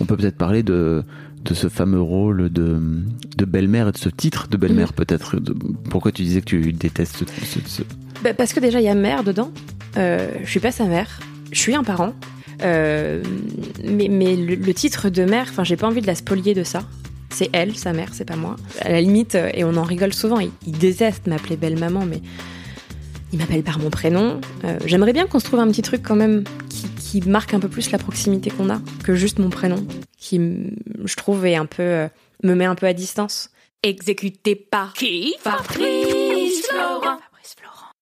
On peut peut-être parler de, de ce fameux rôle de, de belle-mère et de ce titre de belle-mère peut-être. Pourquoi tu disais que tu détestes ce... Bah, parce que déjà, il y a mère dedans. Euh, je suis pas sa mère. Je suis un parent. Euh, mais mais le, le titre de mère, enfin, j'ai pas envie de la spolier de ça. C'est elle, sa mère, c'est pas moi. À la limite, euh, et on en rigole souvent, il, il déteste m'appeler belle maman, mais il m'appelle par mon prénom. Euh, J'aimerais bien qu'on se trouve un petit truc quand même qui, qui marque un peu plus la proximité qu'on a que juste mon prénom, qui, je trouve, est un peu, euh, me met un peu à distance. Exécuté par qui? Fabrice Florent. Fabrice Florent.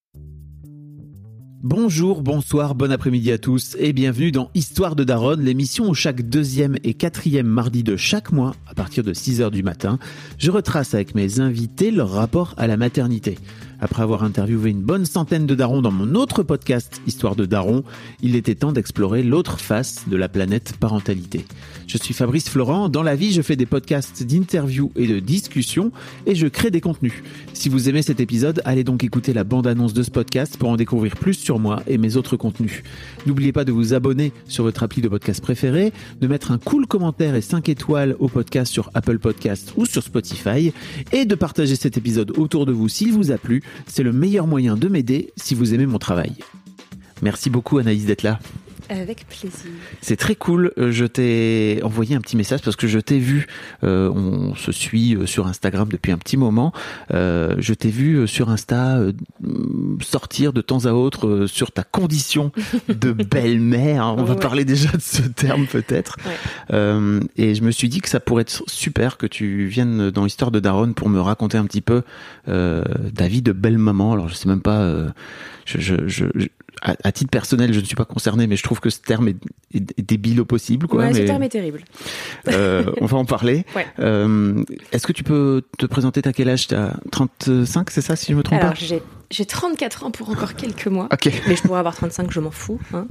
Bonjour, bonsoir, bon après-midi à tous et bienvenue dans Histoire de Daronne, l'émission où chaque deuxième et quatrième mardi de chaque mois, à partir de 6h du matin, je retrace avec mes invités leur rapport à la maternité. Après avoir interviewé une bonne centaine de darons dans mon autre podcast Histoire de Daron, il était temps d'explorer l'autre face de la planète parentalité. Je suis Fabrice Florent, dans la vie je fais des podcasts d'interviews et de discussions et je crée des contenus. Si vous aimez cet épisode, allez donc écouter la bande-annonce de ce podcast pour en découvrir plus sur moi et mes autres contenus. N'oubliez pas de vous abonner sur votre appli de podcast préféré, de mettre un cool commentaire et 5 étoiles au podcast sur Apple Podcast ou sur Spotify et de partager cet épisode autour de vous s'il vous a plu. C'est le meilleur moyen de m'aider si vous aimez mon travail. Merci beaucoup Anaïs d'être là. Avec plaisir. C'est très cool. Euh, Je t'ai envoyé un petit message parce que je t'ai vu. euh, on se suit euh, sur Instagram depuis un petit moment. Euh, je t'ai vu sur Insta euh, sortir de temps à autre sur ta condition de belle-mère. On va Ouais. parler déjà de ce terme peut-être. Ouais. Et je me suis dit que ça pourrait être super que tu viennes dans Histoire de Daronne pour me raconter un petit peu ta vie de belle maman. Alors je sais même pas. je, je, je, je- à, à titre personnel, je ne suis pas concerné, mais je trouve que ce terme est, est- est débile au possible. Quoi, ouais, ce mais, terme est terrible. euh, on va en parler. Ouais. Euh, Est-ce que tu peux te présenter T'as quel âge? T'as 35, c'est ça, si je me trompe Alors, pas? j'ai j'ai 34 ans pour encore quelques mois. Ok. Mais je pourrais avoir 35, je m'en fous. hein.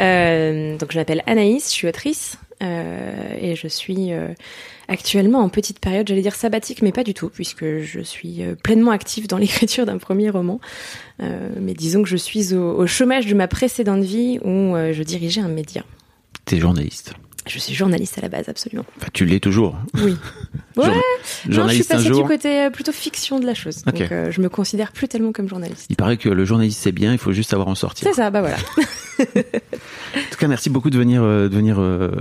Euh, donc, je m'appelle Anaïs, je suis autrice. Euh, et je suis euh, actuellement en petite période, j'allais dire sabbatique, mais pas du tout, puisque je suis euh, pleinement active dans l'écriture d'un premier roman. Mais disons que je suis au, au chômage de ma précédente vie où je dirigeais un média. T'es journaliste. Je suis journaliste à la base, absolument. Enfin, tu l'es toujours. Oui. Ouais, Jour- non, je suis passée du côté euh, plutôt fiction de la chose. Ok. Donc, euh, je me considère plus tellement comme journaliste. Il paraît que le journaliste c'est bien, il faut juste savoir en sortir. C'est ça, bah voilà. En tout cas, merci beaucoup de venir, euh, de venir euh,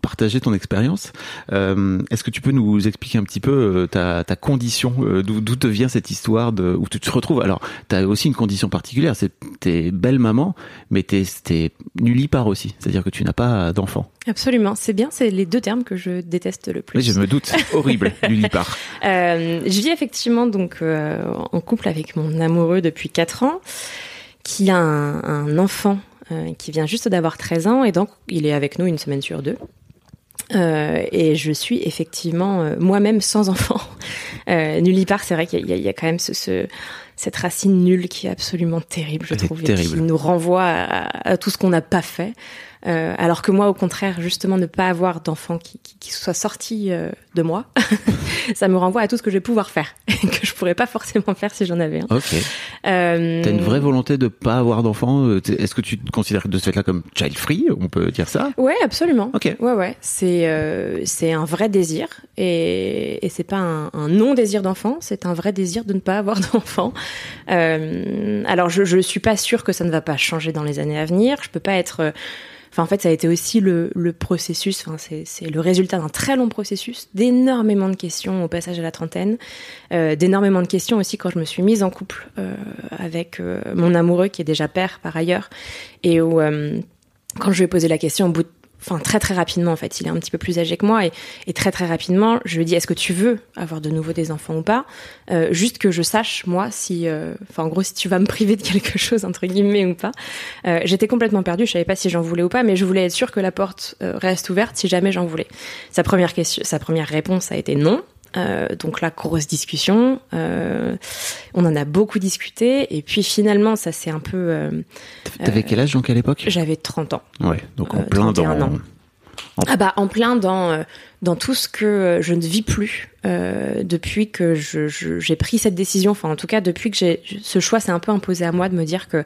partager ton expérience. Est-ce que tu peux nous expliquer un petit peu ta, ta condition, d'où d'où te vient cette histoire de, où tu te retrouves? Alors, tu as aussi une condition particulière, c'est t'es belle maman, mais t'es es nullipare aussi, c'est-à-dire que tu n'as pas d'enfant. Absolument, c'est bien, c'est les deux termes que je déteste le plus. Je me doute, horrible, nullipare. Euh, je vis effectivement donc euh, en couple avec mon amoureux depuis 4 ans, qui a un, un enfant euh, qui vient juste d'avoir 13 ans et donc il est avec nous une semaine sur deux. Euh, et je suis effectivement euh, moi-même sans enfant. Euh, nullipare, c'est vrai qu'il y, a- il y a quand même ce, ce- cette racine nulle qui est absolument terrible, je Elle trouve, et qui nous renvoie à, à tout ce qu'on n'a pas fait. Euh, alors que moi, au contraire, justement, ne pas avoir d'enfant qui, qui, qui soit sorti euh, de moi, ça me renvoie à tout ce que je vais pouvoir faire, et que je pourrais pas forcément faire si j'en avais un. Ok. Euh, T'as une vraie volonté de pas avoir d'enfant euh, Est-ce que tu te considères de ce fait-là comme child free On peut dire ça? Ouais, absolument. Ok. Ouais, ouais. C'est euh, c'est un vrai désir et, et c'est pas un, un non désir d'enfant, c'est un vrai désir de ne pas avoir d'enfant. Euh, alors je je suis pas sûre que ça ne va pas changer dans les années à venir. Je peux pas être euh, Enfin, en fait, ça a été aussi le, processus, enfin, c'est le résultat d'un très long processus, d'énormément de questions au passage à la trentaine, euh, d'énormément de questions aussi quand je me suis mise en couple euh, avec euh, mon amoureux qui est déjà père par ailleurs, et où, quand je lui ai posé la question, au bout de enfin très très rapidement en fait. Il est un petit peu plus âgé que moi et, et très très rapidement, je lui dis est-ce que tu veux avoir de nouveau des enfants ou pas? Euh, Juste que je sache moi si, euh, enfin en gros si tu vas me priver de quelque chose entre guillemets ou pas. Euh, J'étais complètement perdue, je savais pas si j'en voulais ou pas, mais je voulais être sûre que la porte euh, reste ouverte si jamais j'en voulais. Sa première question, sa première réponse a été non. Euh, donc la grosse discussion, euh, on en a beaucoup discuté et puis finalement ça c'est un peu. Euh, T'avais quel âge donc à l'époque? J'avais 30 ans. Ouais, donc en Euh, plein 31 dans. ans. Ah bah en plein dans dans tout ce que je ne vis plus depuis que je- je- j'ai pris cette décision. Enfin en tout cas depuis que j'ai ce choix s'est un peu imposé à moi de me dire que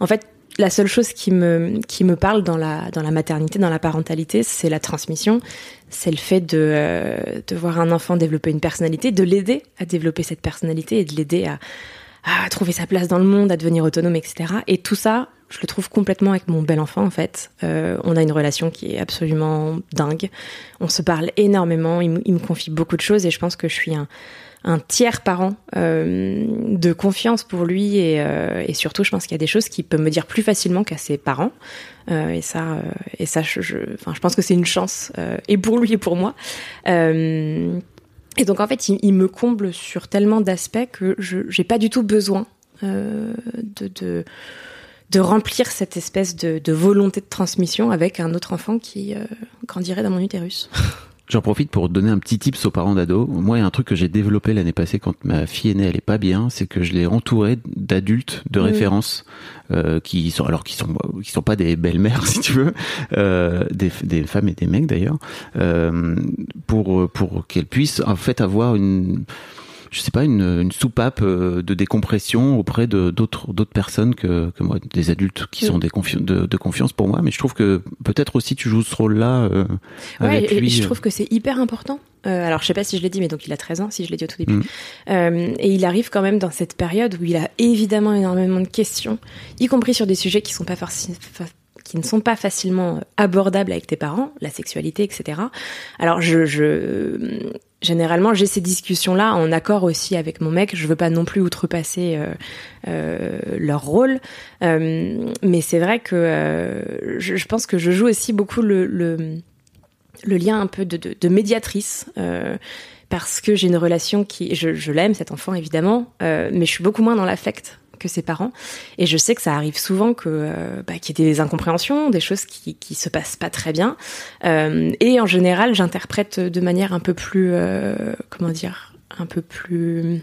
en fait la seule chose qui me qui me parle dans la dans la maternité, dans la parentalité, c'est la transmission, c'est le fait de euh, de voir un enfant développer une personnalité, de l'aider à développer cette personnalité et de l'aider à trouver sa place dans le monde, à devenir autonome, etc. Et tout ça, je le trouve complètement avec mon bel enfant en fait. Euh, on a une relation qui est absolument dingue. On se parle énormément. Il, il me confie beaucoup de choses et je pense que je suis un, un tiers parent euh, de confiance pour lui et, euh, et surtout, je pense qu'il y a des choses qu'il peut me dire plus facilement qu'à ses parents. Euh, et ça, et ça, je, enfin, je pense que c'est une chance et pour lui et pour moi. Et donc en fait, il, me comble sur tellement d'aspects que je j'ai pas du tout besoin de, de remplir cette espèce de, volonté de transmission avec un autre enfant qui grandirait dans mon utérus. J'en profite pour donner un petit tips aux parents d'ados. Moi, il y a un truc que j'ai développé l'année passée quand ma fille est née, elle est pas bien, c'est que je l'ai entourée d'adultes de référence euh, qui sont alors qui sont qui sont pas des belles-mères si tu veux, euh, des, des femmes et des mecs d'ailleurs, euh, pour pour qu'elles puissent en fait avoir une je sais pas une, une soupape euh, de décompression auprès de d'autres d'autres personnes que, que moi des adultes qui sont Mm. des confi- de, de confiance pour moi mais je trouve que peut-être aussi tu joues ce rôle là euh, Ouais, avec et, lui je trouve que c'est hyper important. Euh, alors, je sais pas si je l'ai dit, mais donc il a 13 ans, si je l'ai dit au tout début. Euh, et il arrive quand même dans cette période où il a évidemment énormément de questions, y compris sur des sujets qui sont pas forcément qui ne sont pas facilement abordables avec tes parents, la sexualité, etc. Alors, généralement j'ai ces discussions là en accord aussi avec mon mec. Je veux pas non plus outrepasser euh, euh, leur rôle, Euh, mais c'est vrai que euh, je, pense que je joue aussi beaucoup le, lien un peu de, médiatrice. euh, parce que j'ai une relation qui, je, l'aime cet enfant évidemment, euh, mais je suis beaucoup moins dans l'affect que ses parents, et je sais que ça arrive souvent que euh, bah, qu'il y ait des incompréhensions, des choses qui qui se passent pas très bien, euh, et en général j'interprète de manière un peu plus, euh, comment dire, un peu plus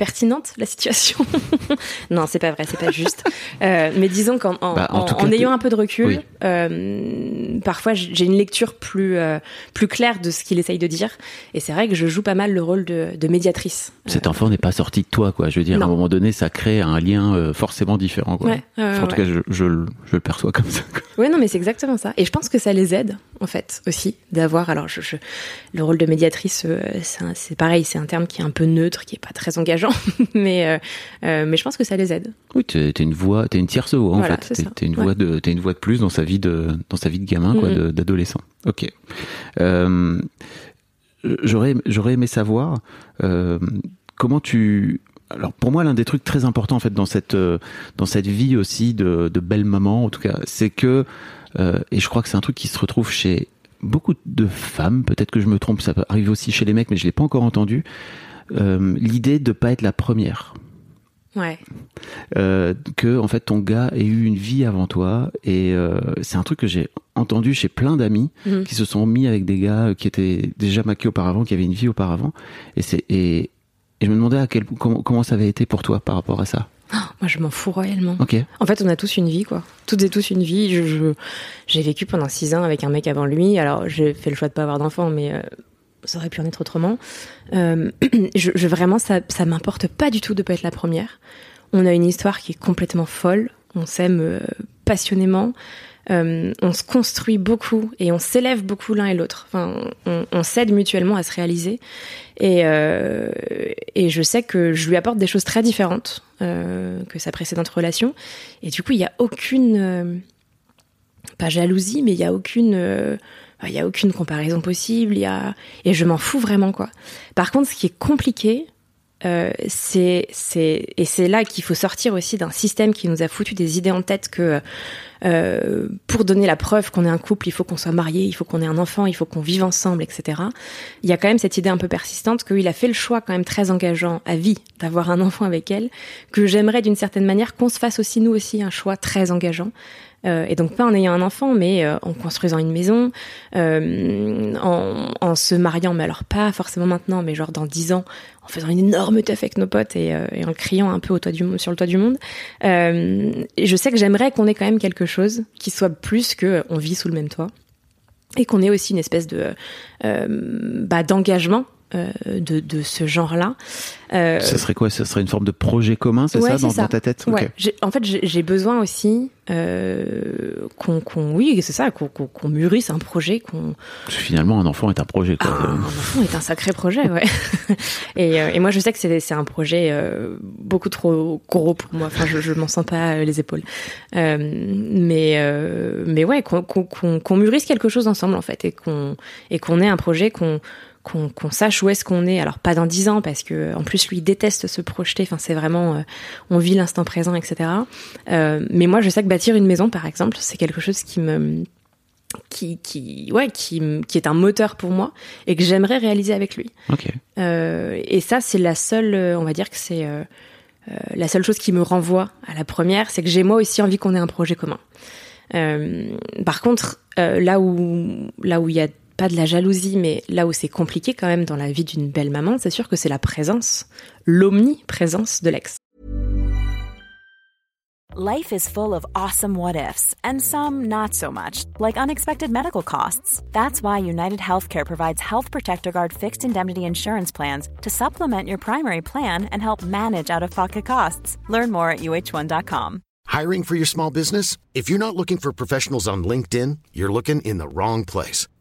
pertinente la situation. non, c'est pas vrai, c'est pas juste. Euh, mais disons qu'en en, Bah, en en- en ayant un peu de recul, Oui. euh, parfois j'ai une lecture plus euh, plus claire de ce qu'il essaye de dire. Et c'est vrai que je joue pas mal le rôle de, de médiatrice. cet enfant n'est pas sorti de toi quoi je veux dire à un moment donné ça crée un lien forcément différent quoi Ouais, Enfin, en tout ouais. cas je, je, le- je le perçois comme ça. Ouais, non, mais c'est exactement ça. Et je pense que ça les aide, en fait, aussi, d'avoir. Alors, je, le rôle de médiatrice, c'est pareil, c'est un terme qui est un peu neutre, qui est pas très engageant, mais euh, euh, mais je pense que ça les aide. oui t'es une voix t'es une tierce voix en fait t'es une Ouais. voix de t'es une voix de plus dans sa vie de dans sa vie de gamin quoi Mhm. de- d'adolescent ok euh, j'aurais j'aurais aimé savoir euh, comment tu alors pour moi l'un des trucs très importants en fait dans cette dans cette vie aussi de, de belle maman en tout cas c'est que et je crois que c'est un truc qui se retrouve chez beaucoup de femmes peut-être que je me trompe ça peut arriver aussi chez les mecs mais je l'ai pas encore entendu euh, l'idée de pas être la première Ouais. euh, que en fait ton gars ait eu une vie avant toi et euh, c'est un truc que j'ai entendu chez plein d'amis Mhm. qui se sont mis avec des gars qui étaient déjà maqués auparavant qui avaient une vie auparavant et c'est et, et je me demandais à quel comment, comment ça avait été pour toi par rapport à ça Moi, je m'en fous royalement. En fait, on a tous une vie, quoi. Toutes et tous une vie. Je, je- j'ai vécu pendant six ans avec un mec avant lui. Alors, j'ai fait le choix de pas avoir d'enfant, mais euh, ça aurait pu en être autrement. Euh, je, vraiment, ça, m'importe pas du tout de pas être la première. On a une histoire qui est complètement folle. On s'aime euh, passionnément. Euh, on se construit beaucoup et on s'élève beaucoup l'un et l'autre. Enfin, on, on s'aide mutuellement à se réaliser. Et, je sais que je lui apporte des choses très différentes que sa précédente relation. Et du coup, il n'y a aucune, pas jalousie, mais il y a aucune, il y a aucune comparaison possible. Il y a et je m'en fous vraiment quoi. Par contre, ce qui est compliqué, euh, c'est c'est et c'est là qu'il faut sortir aussi d'un système qui nous a foutu des idées en tête que euh, pour donner la preuve qu'on est un couple, il faut qu'on soit marié, il faut qu'on ait un enfant, il faut qu'on vive ensemble, etc. Il y a quand même cette idée un peu persistante qu'il a fait le choix quand même très engageant à vie d'avoir un enfant avec elle, que j'aimerais d'une certaine manière qu'on se fasse aussi nous aussi un choix très engageant euh, et donc pas en ayant un enfant, mais euh, en construisant une maison, euh, en, se mariant, mais alors pas forcément maintenant, mais genre dans dix ans, en faisant une énorme teuf avec nos potes et, en criant un peu au toit du, sur le toit du monde. je sais que j'aimerais qu'on ait quand même quelque chose qui soit plus que on vit sous le même toit et qu'on ait aussi une espèce de bah, d'engagement de, de, ce genre-là. Euh, ça serait quoi? Ça serait une forme de projet commun, c'est ça, dans, ta tête? ouais. En fait, j'ai besoin aussi euh, qu'on, oui, c'est ça, qu'on mûrisse un projet. qu'on Finalement, un enfant est un projet. Quoi. Ah, un enfant est un sacré projet, ouais. et, euh, et, moi, je sais que c'est un projet euh, beaucoup trop gros pour moi. Enfin, je, je m'en sens pas les épaules. mais, mais ouais, qu'on mûrisse quelque chose ensemble, en fait, et qu'on et qu'on ait un projet qu'on qu'on sache où est-ce qu'on est. Alors pas dans dix ans parce que en plus lui déteste se projeter. Enfin c'est vraiment euh, on vit l'instant présent, etc. Euh, mais moi je sais que bâtir une maison par exemple c'est quelque chose qui me qui qui ouais qui qui est un moteur pour moi et que j'aimerais réaliser avec lui. Okay. Euh, et ça c'est la seule on va dire que c'est la seule chose qui me renvoie à la première, c'est que j'ai moi aussi envie qu'on ait un projet commun. par contre, là où là où il y a pas de la jalousie, mais là où c'est compliqué quand même dans la vie d'une belle maman, c'est sûr que c'est la présence, l'omniprésence de l'ex. Life is full of awesome what ifs, and some not so much, like unexpected medical costs. That's why United Healthcare provides Health Protector Guard fixed indemnity insurance plans to supplement your primary plan and help manage out of pocket costs. Learn more at uh1.com. Hiring for your small business? If you're not looking for professionals on LinkedIn, you're looking in the wrong place.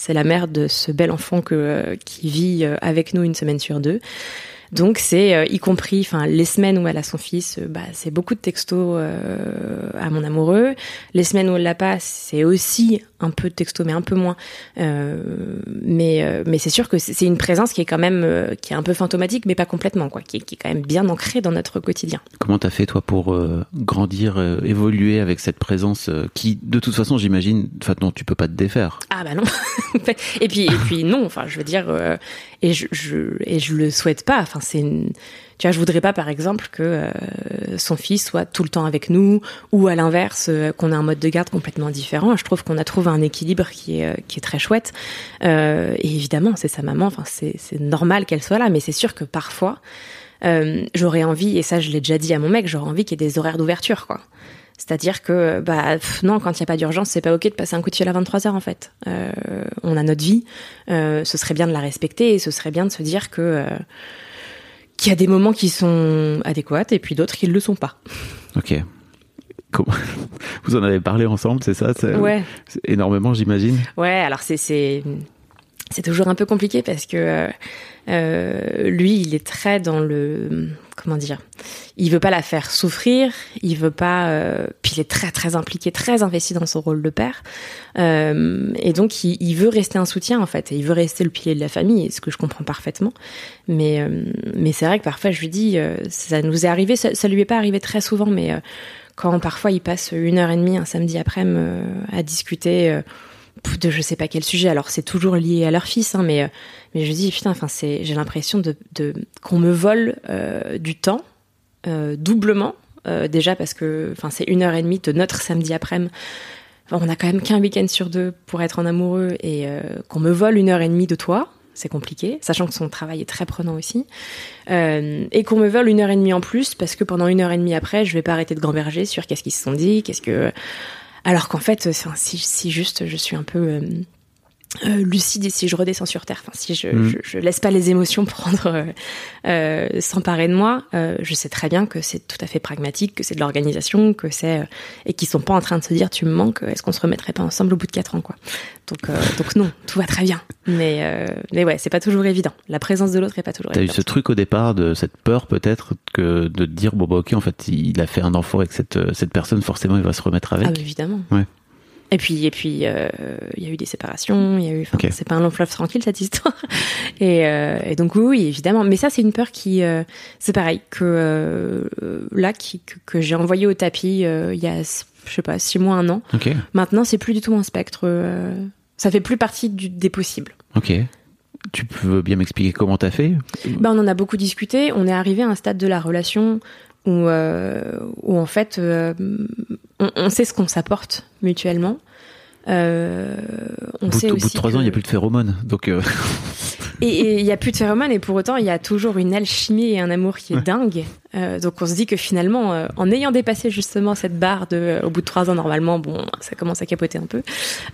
C'est la mère de ce bel enfant que, euh, qui vit euh, avec nous une semaine sur deux. Donc c'est euh, y compris, enfin les semaines où elle a son fils, bah, c'est beaucoup de textos à mon amoureux. Les semaines où elle l'a pas, c'est aussi un peu de texto, mais un peu moins. Euh, mais euh, mais c'est sûr que c'est une présence qui est quand même euh, qui est un peu fantomatique, mais pas complètement, quoi, qui, est, qui est quand même bien ancrée dans notre quotidien. Comment t'as fait toi pour grandir, évoluer avec cette présence qui, de toute façon, j'imagine, enfin non, tu peux pas te défaire? Ah bah non. et puis et puis non, enfin je veux dire, et je, je et je le souhaite pas. Enfin c'est une tu vois, je voudrais pas, par exemple, que euh, son fils soit tout le temps avec nous, ou à l'inverse, euh, qu'on ait un mode de garde complètement différent. Je trouve qu'on a trouvé un équilibre qui est euh, qui est très chouette. et évidemment, c'est sa maman. Enfin, c'est c'est normal qu'elle soit là, mais c'est sûr que parfois, j'aurais envie, et ça, je l'ai déjà dit à mon mec, j'aurais envie qu'il y ait des horaires d'ouverture, quoi. C'est-à-dire que bah non, quand il n'y a pas d'urgence, c'est pas ok de passer un coup de fil à 23 heures en fait. on a notre vie, ce serait bien de la respecter et ce serait bien de se dire que qu'il y a des moments qui sont adéquats et puis d'autres qui ne le sont pas. Ok. Vous en avez parlé ensemble, c'est ça Ouais. Énormément, j'imagine. Ouais, alors c'est toujours un peu compliqué parce que euh, euh, lui, il est très dans le comment dire, il veut pas la faire souffrir, il veut pas, euh, puis il est très très impliqué, très investi dans son rôle de père, euh, et donc il, veut rester un soutien en fait, et il veut rester le pilier de la famille, ce que je comprends parfaitement. Mais euh, mais c'est vrai que parfois je lui dis, euh, ça nous est arrivé, ça, ça lui est pas arrivé très souvent, mais quand parfois il passe une heure et demie un samedi après-midi à discuter de je sais pas quel sujet. Alors c'est toujours lié à leur fils, hein, mais mais je dis putain, enfin j'ai l'impression de, qu'on me vole euh, du temps euh, doublement euh, déjà parce que enfin c'est une heure et demie de notre samedi après-midi. On a quand même qu'un week-end sur deux pour être en amoureux et qu'on me vole une heure et demie de toi. C'est compliqué, sachant que son travail est très prenant aussi. et qu'on me vole une heure et demie en plus, parce que pendant une heure et demie après, je vais pas arrêter de gamberger sur qu'est-ce qu'ils se sont dit, qu'est-ce que alors qu'en fait, si, juste je suis un peu, euh, lucide et si je redescends sur terre, enfin, si je, Mm. je, je laisse pas les émotions prendre, euh, euh, s'emparer de moi, euh, je sais très bien que c'est tout à fait pragmatique, que c'est de l'organisation, que c'est euh, et qu'ils sont pas en train de se dire tu me manques, est-ce qu'on se remettrait pas ensemble au bout de quatre ans quoi. Donc euh, donc non, tout va très bien. Mais euh, mais ouais, c'est pas toujours évident. La présence de l'autre est pas toujours T'as eu ce truc au départ de cette peur peut-être que de te dire bon bah ok en fait il a fait un enfant avec cette cette personne forcément il va se remettre avec? Ah bah, évidemment. Ouais. Et puis et puis euh, il y a eu des séparations, il y a eu c'est pas un long fleuve tranquille cette histoire. Et, euh, et donc oui, évidemment, mais ça c'est une peur qui euh, c'est pareil que là qui que, que j'ai envoyé au tapis il y a je sais pas six mois un an. Ok Maintenant c'est plus du tout un spectre. ça fait plus partie du, des possibles. ok. Tu peux bien m'expliquer comment t'as fait? Ben, on en a beaucoup discuté. On est arrivé à un stade de la relation où, euh, où en fait, euh, on, on sait ce qu'on s'apporte mutuellement. Euh, on au, bout, sait au bout de trois ans il y a plus de phéromones donc euh, Et il y a plus de phéromones et pour autant il y a toujours une alchimie et un amour qui est dingue. Euh, donc on se dit que finalement, en ayant dépassé justement cette barre de, au bout de trois ans normalement, bon, ça commence à capoter un peu.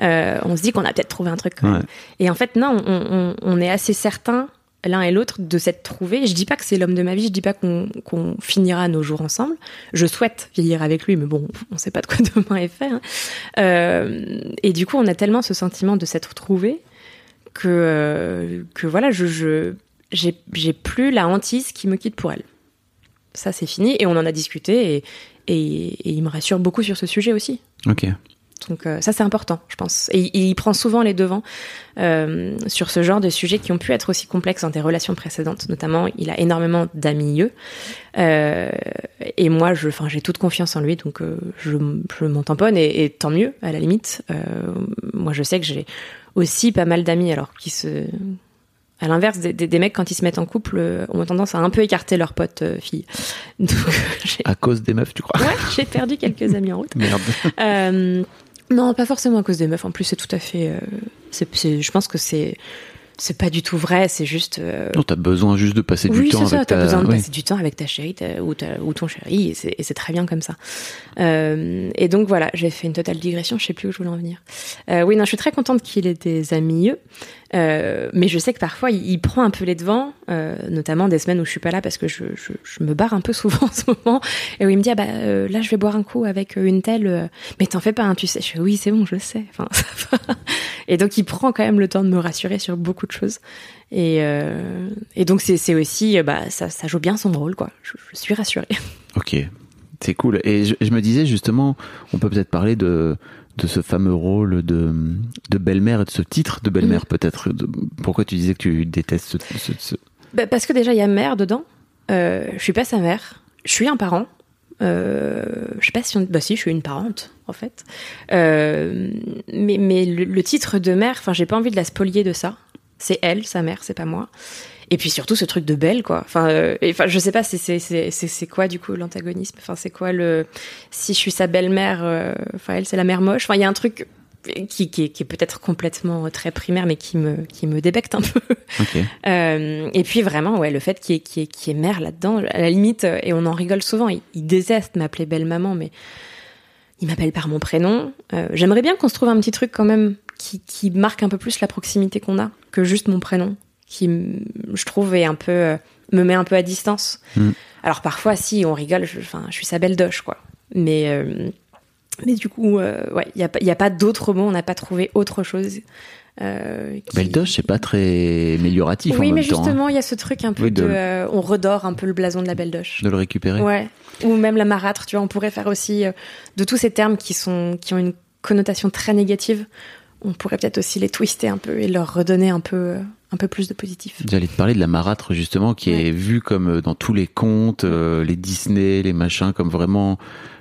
on se dit qu'on a peut-être trouvé un truc. Quand même. Ouais. Et en fait non, on, on, on est assez certain l'un et l'autre de s'être trouvés. Je dis pas que c'est l'homme de ma vie, je dis pas qu'on finira nos jours ensemble. Je souhaite vieillir avec lui, mais bon, on sait pas de quoi demain est fait. hein. Euh, et du coup, on a tellement ce sentiment de s'être trouvés que euh, que voilà, je je j'ai j'ai plus la hantise qui me quitte pour elle. Ça c'est fini et on en a discuté et et, et il me rassure beaucoup sur ce sujet aussi. ok Donc euh, ça c'est important, je pense. Et, il prend souvent les devants euh, sur ce genre de sujets qui ont pu être aussi complexes dans des relations précédentes. Notamment, il a énormément d'amis euh, et moi, je, j'ai toute confiance en lui, donc euh, je, je m'en tamponne et, et tant mieux à la limite. Euh, moi, je sais que j'ai aussi pas mal d'amis, alors qui se à l'inverse des, des, des mecs quand ils se mettent en couple euh, ont tendance à un peu écarter leurs potes euh, filles. Donc j'ai à cause des meufs tu crois? Ouais, j'ai perdu quelques amis en route. merde Euh, non, pas forcément à cause des meufs. En plus, c'est tout à fait. euh, je pense que c'est c'est pas du tout vrai. C'est juste. euh, non t'as besoin juste de passer du oui, temps c'est ça. avec T'as ta besoin de oui. passer du temps avec ta chérie ou, ta- ou ton chéri, et c'est très bien comme ça. Euh, et donc voilà, j'ai fait une totale digression. Je sais plus où je voulais en venir. Euh, oui, non, je suis très contente qu'il ait des amis. Euh, mais je sais que parfois il, prend un peu les devants, euh, notamment des semaines où je suis pas là parce que je, me barre un peu souvent en ce moment, et où il me dit ah bah euh, là je vais boire un coup avec une telle, mais t'en fais pas, hein, tu sais. Je fais oui c'est bon, je sais. Enfin, ça va. Et donc il prend quand même le temps de me rassurer sur beaucoup de choses. Et, donc c'est aussi bah ça, joue bien son rôle quoi. Je, suis rassurée. Ok, c'est cool. Et je me disais justement, on peut peut-être parler de, de ce fameux rôle de, de belle-mère et de ce titre de belle-mère Mhm. peut-être. Pourquoi tu disais que tu détestes ce... ce- ce- Bah, parce que déjà il y a mère dedans. Euh, je suis pas sa mère. Je suis un parent. Euh, je sais pas si on... bah si je suis une parente en fait. Euh, mais mais le, le titre de mère, enfin j'ai pas envie de la spolier de ça. C'est elle, sa mère, c'est pas moi. Et puis surtout ce truc de belle quoi. Enfin, euh, et, enfin je sais pas c'est c'est c'est c'est c'est quoi du coup l'antagonisme? Enfin c'est quoi le si je suis sa belle-mère, euh, enfin elle c'est la mère moche? Enfin il y a un truc qui qui est, qui est peut-être complètement très primaire mais qui me qui me débecte un peu. Euh, et puis vraiment, ouais, le fait qu'il y ait, qu'il y qu'il y ait mère là-dedans, à la limite, euh, et on en rigole souvent, il, il déteste m'appeler belle maman, mais il m'appelle par mon prénom. Euh, J'aimerais bien qu'on se trouve un petit truc quand même qui, qui marque un peu plus la proximité qu'on a que juste mon prénom, qui, je trouve, est un peu, euh, me met un peu à distance. Mm. Alors parfois, si on rigole, je, enfin, je suis sa belle doche, quoi. Mais, euh, mais du coup, euh, ouais, il n'y a, y a pas d'autre mot, on n'a pas trouvé autre chose. Euh, qui- Beldoche, c'est pas très amélioratif oui, en mais même hein, justement, il y a ce truc un peu Oui, de, de- euh, on redore un peu le blason de la belle doche. de le récupérer. Ouais. Ou même la marâtre, tu vois, on pourrait faire aussi euh, de tous ces termes qui sont qui ont une connotation très négative. On pourrait peut-être aussi les twister un peu et leur redonner un peu un peu plus de positif. J'allais te parler de la marâtre justement qui Ouais. est vue comme euh, dans tous les contes, euh, les Disney, les machins, comme vraiment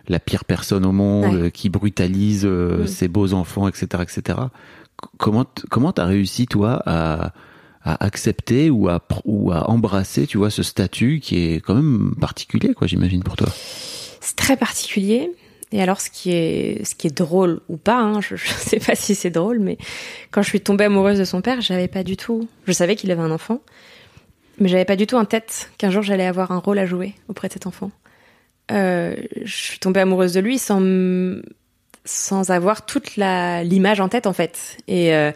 la pire personne au monde, Ouais. qui brutalise euh, Mm. ses beaux enfants, etc., etc. Comment comment t'as réussi toi à à accepter ou à ou à embrasser, tu vois, ce statut qui est quand même particulier, quoi, j'imagine pour toi? C'est très particulier. Et alors, ce qui est, ce qui est drôle ou pas, hein, je, je sais pas si c'est drôle, mais quand je suis tombée amoureuse de son père, j'avais pas du tout. Je savais qu'il avait un enfant, mais j'avais pas du tout en tête qu'un jour j'allais avoir un rôle à jouer auprès de cet enfant. Euh, je suis tombée amoureuse de lui sans sans avoir toute la l'image en tête en fait. Et euh,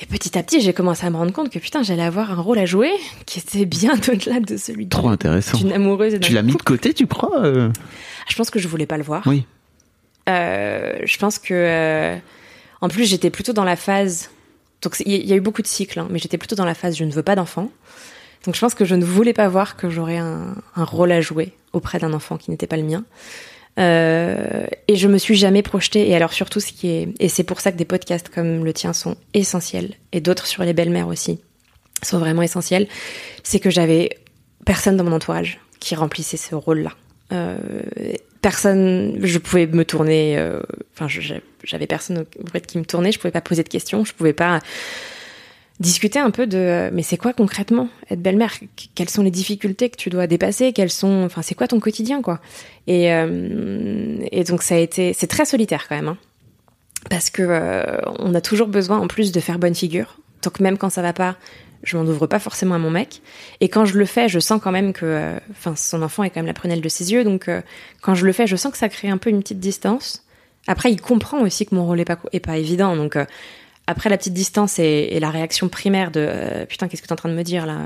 Et petit à petit, j'ai commencé à me rendre compte que putain, j'allais avoir un rôle à jouer qui était bien au-delà de celui Trop intéressant. d'une amoureuse. et Tu l'as mis de côté, tu crois euh? Je pense que je voulais pas le voir. Oui. Euh, je pense que, euh, en plus, j'étais plutôt dans la phase. Donc, il y a eu beaucoup de cycles, hein, mais j'étais plutôt dans la phase je ne veux pas d'enfant. Donc, je pense que je ne voulais pas voir que j'aurais un, un rôle à jouer auprès d'un enfant qui n'était pas le mien. Euh, et je me suis jamais projetée. Et alors, surtout, ce qui est. Et c'est pour ça que des podcasts comme le tien sont essentiels, et d'autres sur les belles-mères aussi, sont vraiment essentiels. C'est que j'avais personne dans mon entourage qui remplissait ce rôle-là. Euh, personne, je pouvais me tourner, euh, enfin, j'avais personne auprès de qui me tournait, je pouvais pas poser de questions, je pouvais pas discuter un peu de, euh, mais c'est quoi concrètement être belle-mère? Qu- Quelles sont les difficultés que tu dois dépasser? Quels sont, enfin, c'est quoi ton quotidien, quoi? Et et donc ça a été, c'est très solitaire quand même, hein, parce que on a toujours besoin en plus de faire bonne figure. Donc même quand ça va pas, je m'en ouvre pas forcément à mon mec. Et quand je le fais, je sens quand même que, euh, enfin, son enfant est quand même la prunelle de ses yeux, donc euh, quand je le fais, je sens que ça crée un peu une petite distance. Après, il comprend aussi que mon rôle est pas est pas évident, donc euh, après la petite distance et, et la réaction primaire de putain, qu'est-ce que t'es en train de me dire là?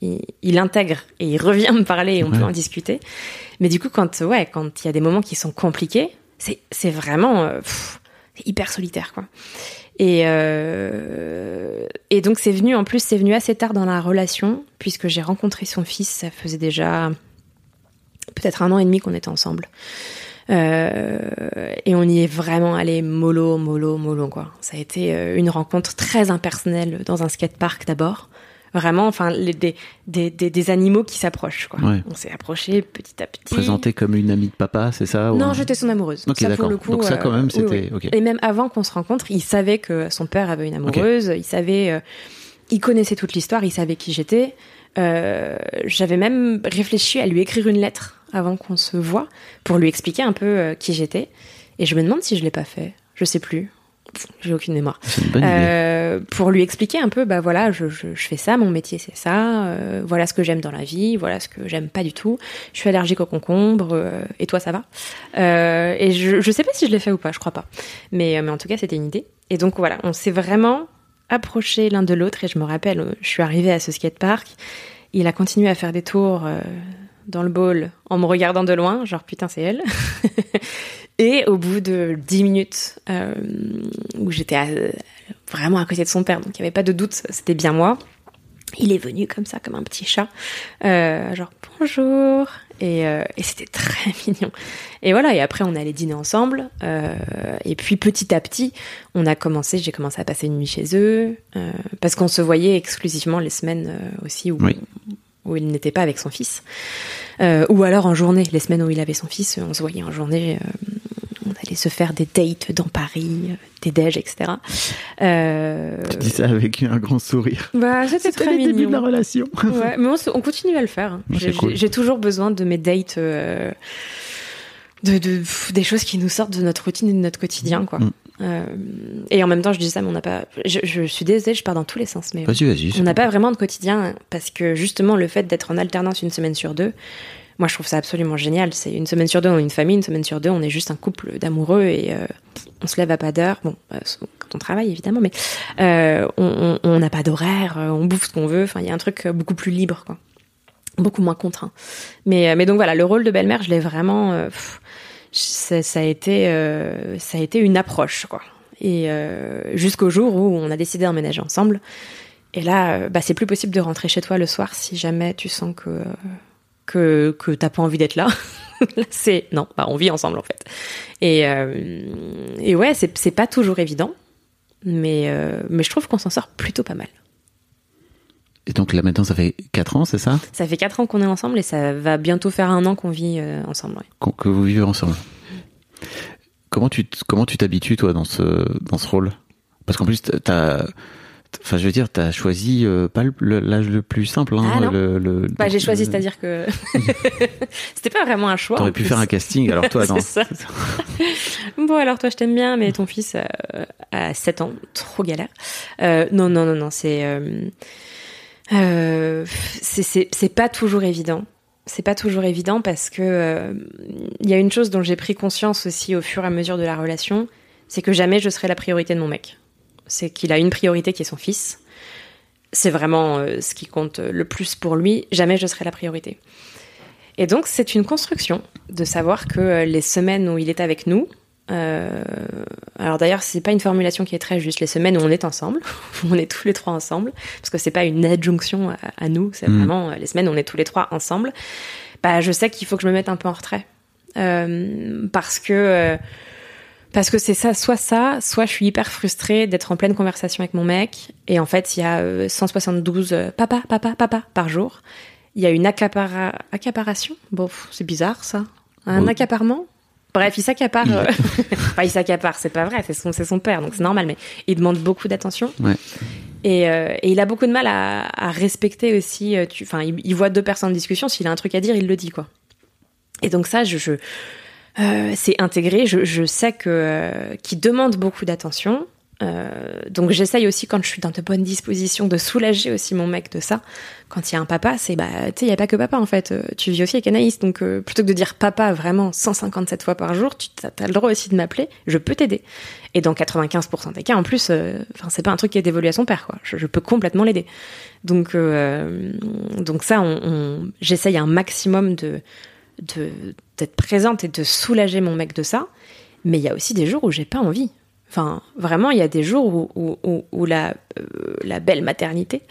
Il, il intègre et il revient me parler et on peut en discuter. Mais du coup, quand ouais, quand il y a des moments qui sont compliqués, c'est vraiment pff, hyper solitaire quoi. Et euh, et donc c'est venu en plus c'est venu assez tard dans la relation puisque j'ai rencontré son fils, ça faisait déjà peut-être un an et demi qu'on était ensemble. Euh, et on y est vraiment allé mollo, mollo, mollo, quoi. Ça a été euh, une rencontre très impersonnelle dans un skatepark d'abord. Vraiment, enfin, les- des, des, des, des animaux qui s'approchent, quoi. Ouais. On s'est approché petit à petit. Présenté comme une amie de papa, c'est ça ou Non, j'étais son amoureuse. Ok, ça, pour d'accord. le coup, Donc ça, euh, quand même, oui, c'était- oui. Et même avant qu'on se rencontre, il savait que son père avait une amoureuse. Il savait, euh, il connaissait toute l'histoire. Il savait qui j'étais. Euh, J'avais même réfléchi à lui écrire une lettre avant qu'on se voit pour lui expliquer un peu euh, qui j'étais. Et je me demande si je l'ai pas fait. Je sais plus. J'ai aucune mémoire. Euh, pour lui expliquer un peu, bah voilà, je, je, je fais ça, mon métier c'est ça, euh, voilà ce que j'aime dans la vie, voilà ce que j'aime pas du tout. Je suis allergique aux concombres, euh, et toi ça va Et je, je sais pas si je l'ai fait ou pas, je crois pas. Mais, mais en tout cas, c'était une idée. Et donc voilà, on s'est vraiment approchés l'un de l'autre, et je me rappelle, je suis arrivée à ce skatepark, il a continué à faire des tours dans le bowl en me regardant de loin, genre putain c'est elle. Et au bout de 10 minutes euh, où j'étais vraiment à côté de son père, donc il n'y avait pas de doute, c'était bien moi, il est venu comme ça, comme un petit chat, euh, genre bonjour, et, euh, et c'était très mignon. Et voilà, et après on allait dîner ensemble, euh, et puis petit à petit, on a commencé, j'ai commencé à passer une nuit chez eux, parce qu'on se voyait exclusivement les semaines aussi où, Oui. où il n'était pas avec son fils. Ou alors en journée, les semaines où il avait son fils, on se voyait en journée. euh, allait se faire des dates dans Paris, euh, des déj, etc. Euh, Tu dis ça avec un grand sourire. bah, c'était très le début mignon. de la relation. Ouais, mais on, continue à le faire. hein. J'ai cool. toujours besoin de mes dates, euh, de, des choses qui nous sortent de notre routine et de notre quotidien, quoi. Mm. Euh, et en même temps, je dis ça, mais on n'a pas. Je, je suis désolée, je pars dans tous les sens, mais vas-y. on n'a pas vraiment de quotidien parce que justement le fait d'être en alternance une semaine sur deux, moi je trouve ça absolument génial. C'est une semaine sur deux on est une famille, une semaine sur deux on est juste un couple d'amoureux et euh, on se lève à pas d'heure. Bon, euh, quand on travaille évidemment, mais euh, on n'a pas d'horaire, euh, on bouffe ce qu'on veut. Enfin, il y a un truc beaucoup plus libre, quoi, beaucoup moins contraint. Mais mais donc voilà, le rôle de belle-mère, je l'ai vraiment. ça, a été ça a été une approche, quoi. Et jusqu'au jour où on a décidé d'emménager ensemble. Et là, bah, c'est plus possible de rentrer chez toi le soir si jamais tu sens que que que t'as pas envie d'être là. Là, c'est non, bah on vit ensemble en fait. Et euh, et ouais, c'est c'est pas toujours évident, mais euh, mais je trouve qu'on s'en sort plutôt pas mal. Et donc là maintenant, ça fait 4 ans, c'est ça? Ça fait quatre ans qu'on est ensemble et ça va bientôt faire un an qu'on vit euh, ensemble. ouais. Que vous vivez ensemble. Comment tu comment tu t'habitues toi dans ce dans ce rôle? Parce qu'en plus t'as enfin je veux dire t'as choisi euh, pas le- l'âge le plus simple hein, Ah, non. le, le- Bah, j'ai choisi, c'est-à-dire que c'était pas vraiment un choix. T'aurais pu plus. faire un casting alors toi non ça. Bon, alors toi, je t'aime bien, mais ton fils euh, a 7 ans, trop galère. Euh, non, non, non, non, c'est. Euh, c'est- pas toujours évident. C'est pas toujours évident parce que il y a une chose dont j'ai pris conscience aussi au fur et à mesure de la relation, c'est que jamais je serai la priorité de mon mec. C'est qu'il a une priorité qui est son fils. C'est vraiment euh, ce qui compte le plus pour lui. Jamais je serai la priorité. Et donc, c'est une construction de savoir que euh, les semaines où il est avec nous, euh, alors d'ailleurs, c'est pas une formulation qui est très juste. Les semaines où on est ensemble, on est tous les trois ensemble, parce que c'est pas une adjonction à, nous, c'est Mm. vraiment euh, les semaines où on est tous les trois ensemble. Bah, je sais qu'il faut que je me mette un peu en retrait, Euh, parce que euh, parce que c'est ça, soit ça, soit je suis hyper frustrée d'être en pleine conversation avec mon mec, et en fait, il y a euh, 172 euh, papa, papa, papa par jour. Il y a une accapara... accaparation? Bon, c'est bizarre ça. Un accaparement? Bref, il s'accapare. Euh, enfin, il s'accapare, c'est pas vrai, c'est son, son père, donc c'est normal, mais il demande beaucoup d'attention. Ouais. Et, euh, et il a beaucoup de mal à, à respecter aussi. euh, Enfin, il, il voit deux personnes en discussion, s'il a un truc à dire, il le dit, quoi. Et donc ça, je, je euh, c'est intégré. Je, je sais que euh, qu'il demande beaucoup d'attention. Euh, donc j'essaye aussi quand je suis dans de bonnes dispositions de soulager aussi mon mec de ça. Quand il y a un papa, c'est bah tu sais il y a pas que papa en fait. Euh, Tu vis aussi avec Anaïs, donc euh, plutôt que de dire papa vraiment 157 fois par jour, tu as, le droit aussi de m'appeler. Je peux t'aider. Et dans 95% des cas, en plus, enfin c'est pas un truc qui est dévolu à son père quoi. Je, je peux complètement l'aider. Donc donc ça, on, on- j'essaye un maximum de de d'être présente et de soulager mon mec de ça. Mais il y a aussi des jours où j'ai pas envie. Enfin, vraiment, il y a des jours où, où, euh, la belle maternité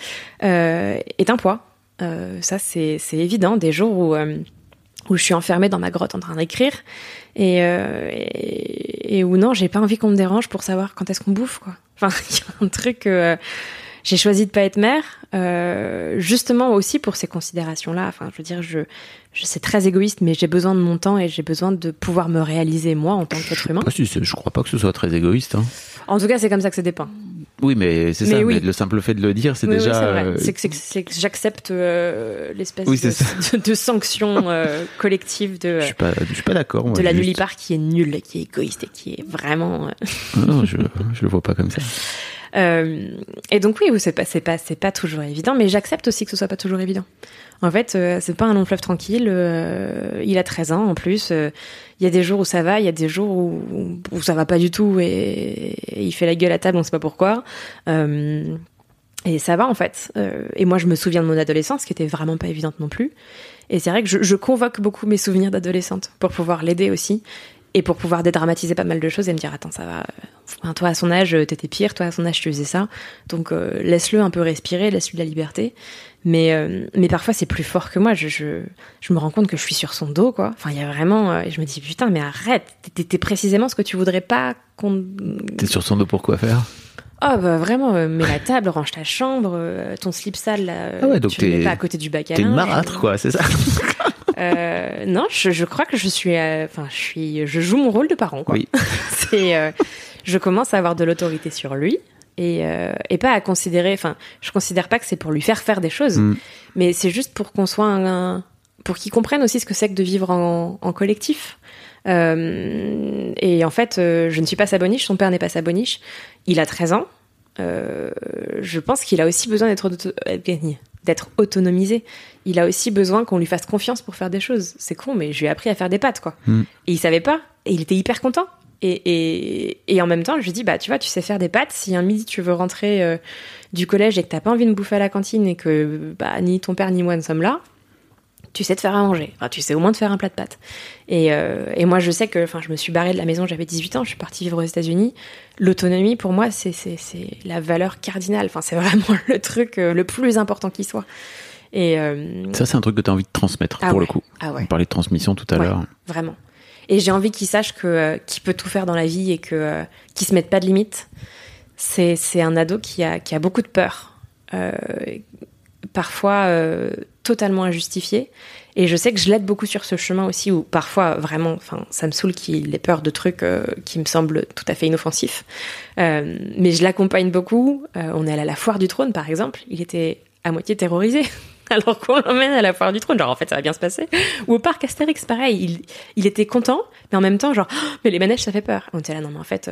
euh, est un poids. Euh, ça, c'est évident. Des jours où, où je suis enfermée dans ma grotte en train d'écrire et, et, et où non, j'ai pas envie qu'on me dérange pour savoir quand est-ce qu'on bouffe, quoi. Enfin, il y a un truc. J'ai choisi de pas être mère, euh, justement aussi pour ces considérations-là. Enfin, je veux dire, je, je c'est très égoïste, mais j'ai besoin de mon temps et j'ai besoin de pouvoir me réaliser moi en tant qu'être humain. Ah, si, c'est- je crois pas que ce soit très égoïste. hein. En tout cas, c'est comme ça que c'est dépeint. Oui, mais c'est ça. oui. Mais le simple fait de le dire, c'est Oui, oui, déjà. c'est vrai. euh, C'est que, c'est que- c'est que j'accepte euh, l'espèce Oui, c'est de, de, de sanction euh, collective de, je suis pas, je suis pas d'accord. de la nullipare qui est nulle, qui est égoïste et qui est vraiment. Non, je, je le vois pas comme ça. Euh, et donc oui, c'est pas, pas, toujours évident, mais j'accepte aussi que ce soit pas toujours évident. En fait, euh, c'est pas un long fleuve tranquille. euh, il a 13 ans en plus. euh, Il y a des jours où ça va, il y a des jours où, où ça va pas du tout et, il fait la gueule à table, on sait pas pourquoi. Et ça va en fait. Et moi, je me souviens de mon adolescence, qui était vraiment pas évidente non plus. Et c'est vrai que je convoque beaucoup mes souvenirs d'adolescente pour pouvoir l'aider aussi et pour pouvoir dédramatiser pas mal de choses et me dire attends ça va euh, enfin, toi à son âge euh, t'étais pire toi à son âge tu faisais ça. Donc euh, laisse-le un peu respirer laisse-lui de la liberté. Mais euh, mais parfois c'est plus fort que moi. Je, je je me rends compte que je suis sur son dos quoi. Enfin il y a vraiment euh, et je me dis putain mais arrête. T'es- t'es précisément ce que tu voudrais pas qu'on T'es sur son dos pour quoi faire? Oh bah vraiment, euh, mets la table, range ta chambre, euh, ton slip sale là, Ah ouais, donc tu le mets t'es- pas à côté du bac à T'es une marâtre, quoi, c'est ça? Euh, non, je, je crois que je suis, euh, enfin, je suis, je joue mon rôle de parent, quoi. Oui. C'est, euh, je commence à avoir de l'autorité sur lui et, et pas à considérer, enfin, je considère pas que c'est pour lui faire faire des choses, Mm. mais c'est juste pour qu'on soit un, un- pour qu'il comprenne aussi ce que c'est que de vivre en, en collectif. Et en fait, je ne suis pas sa boniche, son père n'est pas sa boniche. Il a 13 ans. Je pense qu'il a aussi besoin d'être euh, d'être autonomisé. Il a aussi besoin qu'on lui fasse confiance pour faire des choses. C'est con, mais je lui ai appris à faire des pâtes, quoi. Mm. Et il savait pas. Et il était hyper content. Et, et, et en même temps, je lui dis, bah, tu vois, tu sais faire des pâtes. Si un midi tu veux rentrer euh, du collège et que t'as pas envie de bouffer à la cantine et que bah, ni ton père ni moi ne sommes là, tu sais te faire à manger. Enfin, tu sais au moins te faire un plat de pâtes. Et, euh, et moi, je sais que, enfin, je me suis barrée de la maison, j'avais 18 ans, je suis partie vivre aux États-Unis. L'autonomie, pour moi, c'est, la valeur cardinale. Enfin, c'est vraiment le truc euh, le plus important qui soit. Et euh, Ça, c'est un truc que t'as envie de transmettre, Ah pour ouais. le coup. ah ouais. On parlait de transmission tout à Ouais. l'heure. Vraiment. Et j'ai envie qu'il sache que qu'il peut tout faire dans la vie et que qu'il se mette pas de limites. C'est c'est un ado qui a qui a beaucoup de peur, euh, parfois euh, totalement injustifiée. Et je sais que je l'aide beaucoup sur ce chemin aussi où parfois vraiment, ça me saoule qu'il ait peur de trucs euh, qui me semblent tout à fait inoffensifs. Euh, mais je l'accompagne beaucoup. Euh, on est allé à la foire du trône par exemple. Il était à moitié terrorisé. Alors qu'on l'emmène à la foire du trône, genre en fait ça va bien se passer. Ou au parc Astérix, pareil, il, était content, mais en même temps genre, mais les manèges ça fait peur. On était là, non mais en fait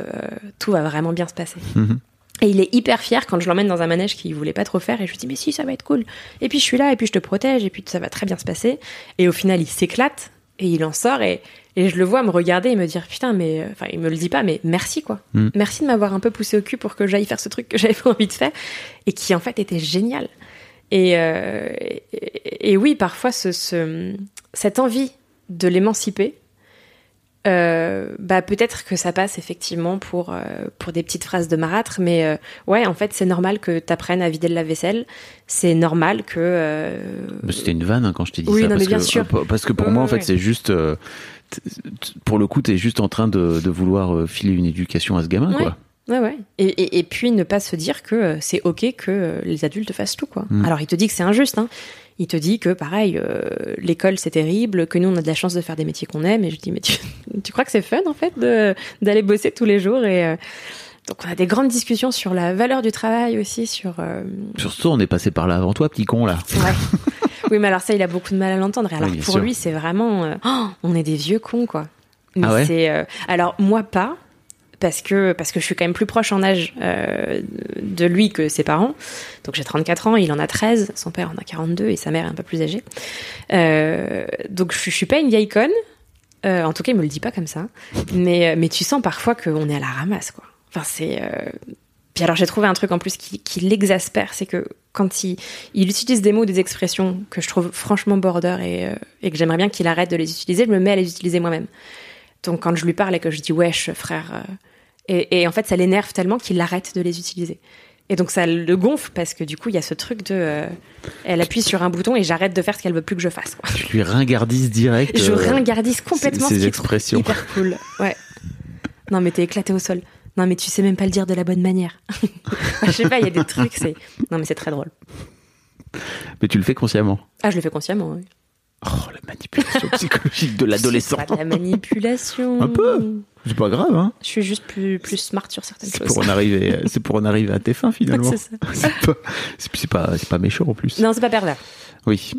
tout va vraiment bien se passer. Mhm. Et il est hyper fier quand je l'emmène dans un manège qu'il voulait pas trop faire et je lui dis mais si ça va être cool. Et puis je suis là et puis je te protège et puis ça va très bien se passer. Et au final il s'éclate et il en sort et, et je le vois me regarder et me dire putain, mais enfin, il me le dit pas, mais merci quoi. Mm. Merci de m'avoir un peu poussé au cul pour que j'aille faire ce truc que j'avais pas envie de faire et qui en fait était génial. Et, euh, et, et oui, parfois ce, ce- cette envie de l'émanciper, euh, bah peut-être que ça passe effectivement pour euh, pour des petites phrases de marâtre, mais euh, ouais, en fait, c'est normal que t'apprennes à vider le lave-vaisselle. C'est normal que C'était une vanne hein, quand je t'ai dit Oui, ça. non, parce mais bien que, sûr. Parce que pour moi, en fait, c'est juste. pour le coup, t'es juste en train de, de vouloir filer une éducation à ce gamin, Ouais. quoi. Ouais, ouais. Et, et, et puis ne pas se dire que c'est ok que les adultes fassent tout, quoi. Mm. Alors il te dit que c'est injuste, hein. Il te dit que pareil, euh, l'école c'est terrible, que nous on a de la chance de faire des métiers qu'on aime. Et je dis mais tu, tu crois que c'est fun en fait d'aller bosser tous les jours et euh, donc on a des grandes discussions sur la valeur du travail aussi, sur euh, Surtout, on est passé par là avant toi, petit con, là. Ouais. oui, mais alors ça, il a beaucoup de mal à l'entendre. Alors Oui, pour sûr. lui, c'est vraiment, oh, on est des vieux cons, quoi. Mais Ah ouais? c'est, euh, alors moi pas, parce que parce que je suis quand même plus proche en âge euh, de lui que ses parents. Donc j'ai 34 ans, il en a 13, son père en a 42 et sa mère est un peu plus âgée. Euh, donc je, je suis pas une vieille conne. Euh, en tout cas, il me le dit pas comme ça. Mais, mais tu sens parfois qu'on est à la ramasse, quoi. Enfin, c'est. Puis alors, j'ai trouvé un truc en plus qui, l'exaspère, c'est que quand il, il utilise des mots, des expressions que je trouve franchement border et, et que j'aimerais bien qu'il arrête de les utiliser, je me mets à les utiliser moi-même. Donc quand je lui parle et que je dis wesh, frère, et, et en fait, ça l'énerve tellement qu'il arrête de les utiliser. Et donc ça le gonfle parce que du coup, il y a ce truc de. euh, elle appuie sur un bouton et j'arrête de faire ce qu'elle veut plus que je fasse. Quoi. Tu lui ringardises direct. Je euh, ringardise complètement ces ce expressions. hyper cool. Ouais. Non, mais t'es éclaté au sol. Non, mais tu sais même pas le dire de la bonne manière. je sais pas, il y a des trucs, c'est. Non, mais c'est très drôle. Mais tu le fais consciemment. Ah, je le fais consciemment, oui. Oh, la manipulation psychologique de l'adolescent. C'est pas de la manipulation. Un peu. C'est pas grave, hein. Je suis juste plus, plus smart sur certaines choses. pour en arriver, c'est pour en arriver à tes fins finalement. C'est pas, pas, c'est pas méchant en plus. Non, c'est pas pervers. Oui.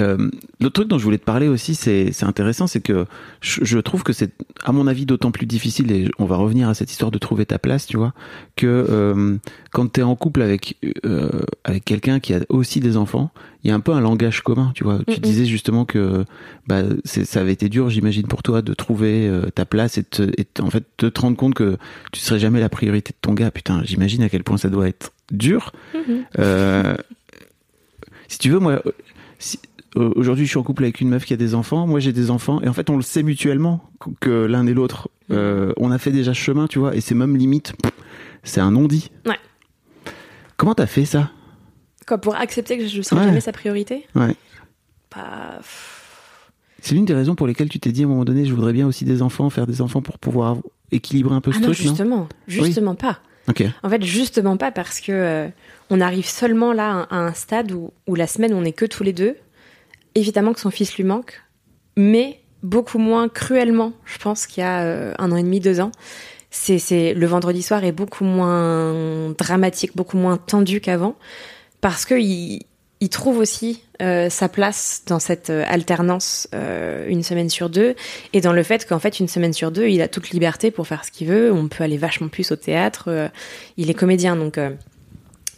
Euh, L'autre truc dont je voulais te parler aussi, c'est intéressant, c'est que je, je trouve que c'est, à mon avis, d'autant plus difficile, et on va revenir à cette histoire de trouver ta place, tu vois, que euh, quand tu es en couple avec, euh, avec quelqu'un qui a aussi des enfants, il y a un peu un langage commun, tu vois. Tu disais justement que bah, ça avait été dur, j'imagine, pour toi de trouver euh, ta place et, te, en fait de te rendre compte que tu serais jamais la priorité de ton gars. Putain, j'imagine à quel point ça doit être dur. Mhm. Euh, si tu veux, moi, si- aujourd'hui, je suis en couple avec une meuf qui a des enfants. Moi, j'ai des enfants, et en fait, on le sait mutuellement que- l'un et l'autre, euh, on a fait déjà ce chemin, tu vois, et c'est même limite, c'est un non-dit. Ouais. Comment t'as fait ça? Quoi, pour accepter que je ne serai Ouais. jamais sa priorité? Ouais. Bah, C'est l'une des raisons pour lesquelles tu t'es dit à un moment donné, je voudrais bien aussi des enfants, faire des enfants pour pouvoir équilibrer un peu Ah ce non, truc, non? justement. Justement pas. Ok. En fait, justement pas parce que euh, on arrive seulement là à un stade où, où la semaine on n'est que tous les deux. Évidemment que son fils lui manque, mais beaucoup moins cruellement, je pense, qu'il y a euh, un an et demi, deux ans. C'est, c'est le vendredi soir est beaucoup moins dramatique, beaucoup moins tendu qu'avant, parce que il, trouve aussi euh, sa place dans cette euh, alternance une semaine sur deux, et dans le fait qu'en fait une semaine sur deux, il a toute liberté pour faire ce qu'il veut. On peut aller vachement plus au théâtre. il est comédien, donc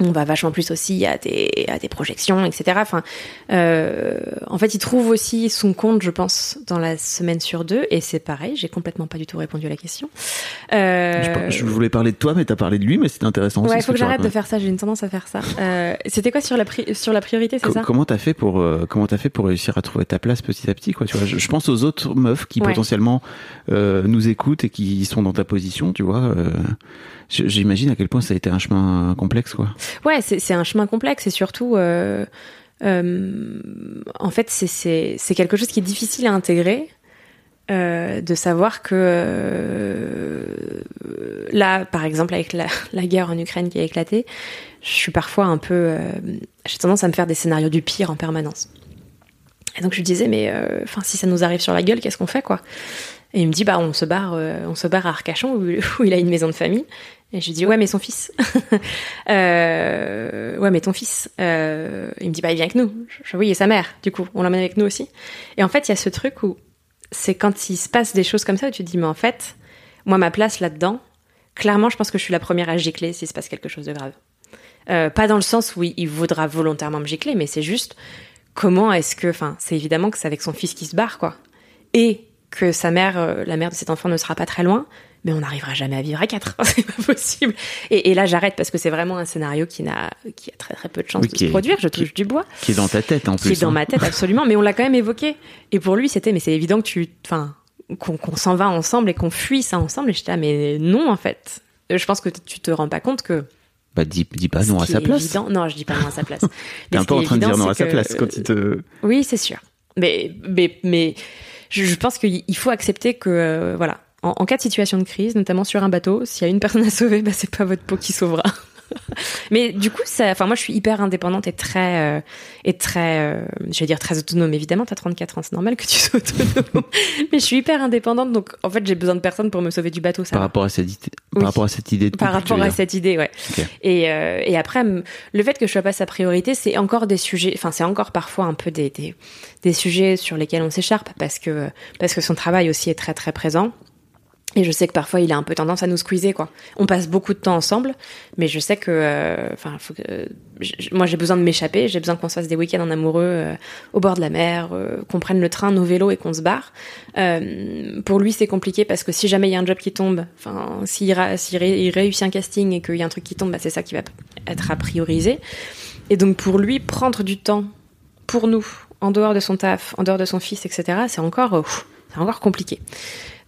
on va vachement plus aussi à des, à des projections, etc. Enfin, euh, en fait, il trouve aussi son compte, je pense, dans la semaine sur deux. Et c'est pareil, j'ai complètement pas du tout répondu à la question. Euh, Je, par- je voulais parler de toi, mais t'as parlé de lui, mais c'est intéressant ouais, il faut que j'arrête de faire ça. J'ai une tendance à faire ça. Euh, C'était quoi sur la, pri- sur la priorité, c'est Co- ça? Comment t'as fait pour comment t'as fait pour réussir à trouver ta place petit à petit quoi tu vois? Je, je pense aux autres meufs qui Ouais. potentiellement nous écoutent et qui sont dans ta position tu vois j'imagine à quel point ça a été un chemin complexe quoi Ouais, c'est un chemin complexe et surtout, euh, euh, en fait, c'est- quelque chose qui est difficile à intégrer. euh, de savoir que euh, là, par exemple, avec la, guerre en Ukraine qui a éclaté, je suis parfois un peu, euh, j'ai tendance à me faire des scénarios du pire en permanence. Et donc je lui disais, mais euh, enfin, si ça nous arrive sur la gueule, qu'est-ce qu'on fait, quoi? Et il me dit, bah, on se barre, euh, on se barre à Arcachon où il a une maison de famille. Et je lui dis, ouais, mais son fils. Euh, ouais, mais ton fils. Euh, il me dit, bah, il vient avec nous. Je, oui, et sa mère, du coup, on l'emmène avec nous aussi. Et en fait, il y a ce truc où c'est quand il se passe des choses comme ça où tu te dis, mais en fait, moi, ma place là-dedans, clairement, je pense que je suis la première à gicler s'il se passe quelque chose de grave. Euh, pas dans le sens où il, il voudra volontairement me gicler, mais c'est juste comment est-ce que, enfin, c'est évidemment que c'est avec son fils qui se barre, quoi. Et que sa mère, euh, la mère de cet enfant, ne sera pas très loin, mais on n'arrivera jamais à vivre à quatre. c'est pas possible. Et, et là, j'arrête parce que c'est vraiment un scénario qui n'a, qui a très très peu de chances Oui, de qui se est- produire. Je touche du bois Qui est dans ta tête en qui plus. est dans hein. ma tête absolument, mais on l'a quand même évoqué. Et pour lui, c'était, mais c'est évident que tu, enfin, qu'on s'en va ensemble et qu'on fuit ça ensemble. Et j'étais là, mais non, en fait. Je pense que tu te rends pas compte que. Bah dis, dis pas non à qui sa place. évident- Non, je dis pas non à sa place. T'es un peu qui en train de dire non à sa place quand il te. Oui, c'est sûr. Mais, mais, mais je, je pense qu'il il faut accepter que, euh, voilà, en, en cas de situation de crise, notamment sur un bateau, s'il y a une personne à sauver, bah, c'est pas votre peau qui sauvera. Mais du coup, ça, enfin, moi, je suis hyper indépendante et très, euh, et très, euh, je vais dire très autonome. Évidemment, t'as 34 ans, c'est normal que tu sois autonome. mais je suis hyper indépendante, donc en fait, j'ai besoin de personne pour me sauver du bateau. Ça Par va. rapport à cette idée, Oui. par rapport à cette idée de Par rapport à cette idée, ouais. Et, euh, et après, le fait que je sois pas sa priorité, c'est encore des sujets, enfin, c'est encore parfois un peu des, des, des sujets sur lesquels on s'écharpe parce que, parce que son travail aussi est très, très présent. Et je sais que parfois il a un peu tendance à nous squeezer, quoi. On passe beaucoup de temps ensemble, mais je sais que, euh, enfin, j- moi j'ai besoin de m'échapper, j'ai besoin qu'on se fasse des week-ends en amoureux euh, au bord de la mer, euh, qu'on prenne le train, nos vélos et qu'on se barre. Euh, pour lui c'est compliqué parce que si jamais il y a un job qui tombe, enfin, s'il réussit un casting et qu'il y a un truc qui tombe, bah, c'est ça qui va être à prioriser. Et donc pour lui, prendre du temps pour nous, en dehors de son taf, en dehors de son fils, etc., c'est encore, euh, c'est encore compliqué.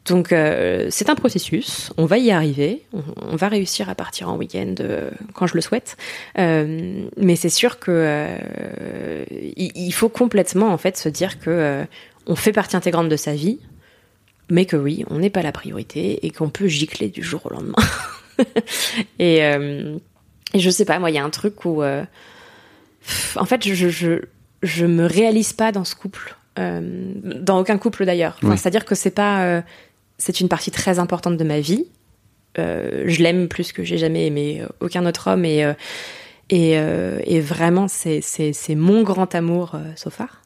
Donc euh, c'est un processus, on va y arriver, on, on va réussir à partir en week-end euh, quand je le souhaite, Euh, mais c'est sûr que euh, il, il faut complètement en fait se dire que on fait partie intégrante de sa vie, mais que oui, on n'est pas la priorité et qu'on peut gicler du jour au lendemain. et, et je sais pas, moi il y a un truc où en fait je, je je me réalise pas dans ce couple, euh, dans aucun couple d'ailleurs. Enfin, Oui. C'est-à-dire que c'est pas euh, c'est une partie très importante de ma vie. Euh, je l'aime plus que j'ai jamais aimé euh, aucun autre homme et euh, et, vraiment c'est mon grand amour so far.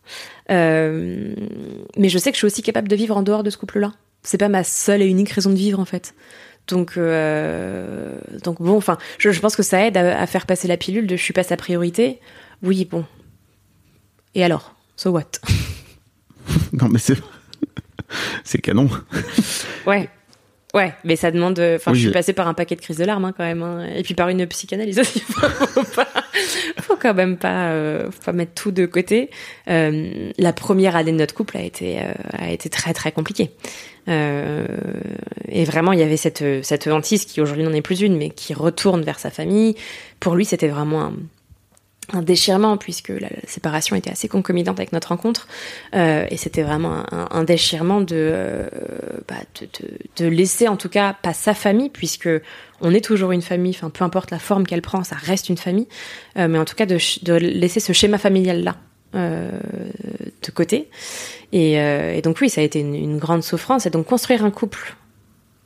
Mais je sais que je suis aussi capable de vivre en dehors de ce couple-là. C'est pas ma seule et unique raison de vivre en fait. Donc donc bon, enfin, je, pense que ça aide à, à faire passer la pilule de je suis pas sa priorité. Oui, bon. Et alors, so what? Non mais c'est c'est canon. Ouais. Ouais, mais ça demande. euh, Enfin, Oui, je suis je- passée par un paquet de crises de larmes hein, quand même, hein. et puis par une psychanalyse aussi. faut, pas, faut quand même pas, euh, faut pas mettre tout de côté. Euh, la première année de notre couple a été euh, a été très très compliquée. Et vraiment, il y avait cette cette hantise qui aujourd'hui n'en est plus une, mais qui retourne vers sa famille. Pour lui, c'était vraiment un, un déchirement puisque la, séparation était assez concomitante avec notre rencontre Euh, et c'était vraiment un, déchirement de, euh, bah, de, de, de laisser en tout cas pas sa famille puisque on est toujours une famille enfin peu importe la forme qu'elle prend ça reste une famille euh, mais en tout cas de, de laisser ce schéma familial là euh, de côté. Et, euh, et donc oui ça a été une, une grande souffrance. Et donc construire un couple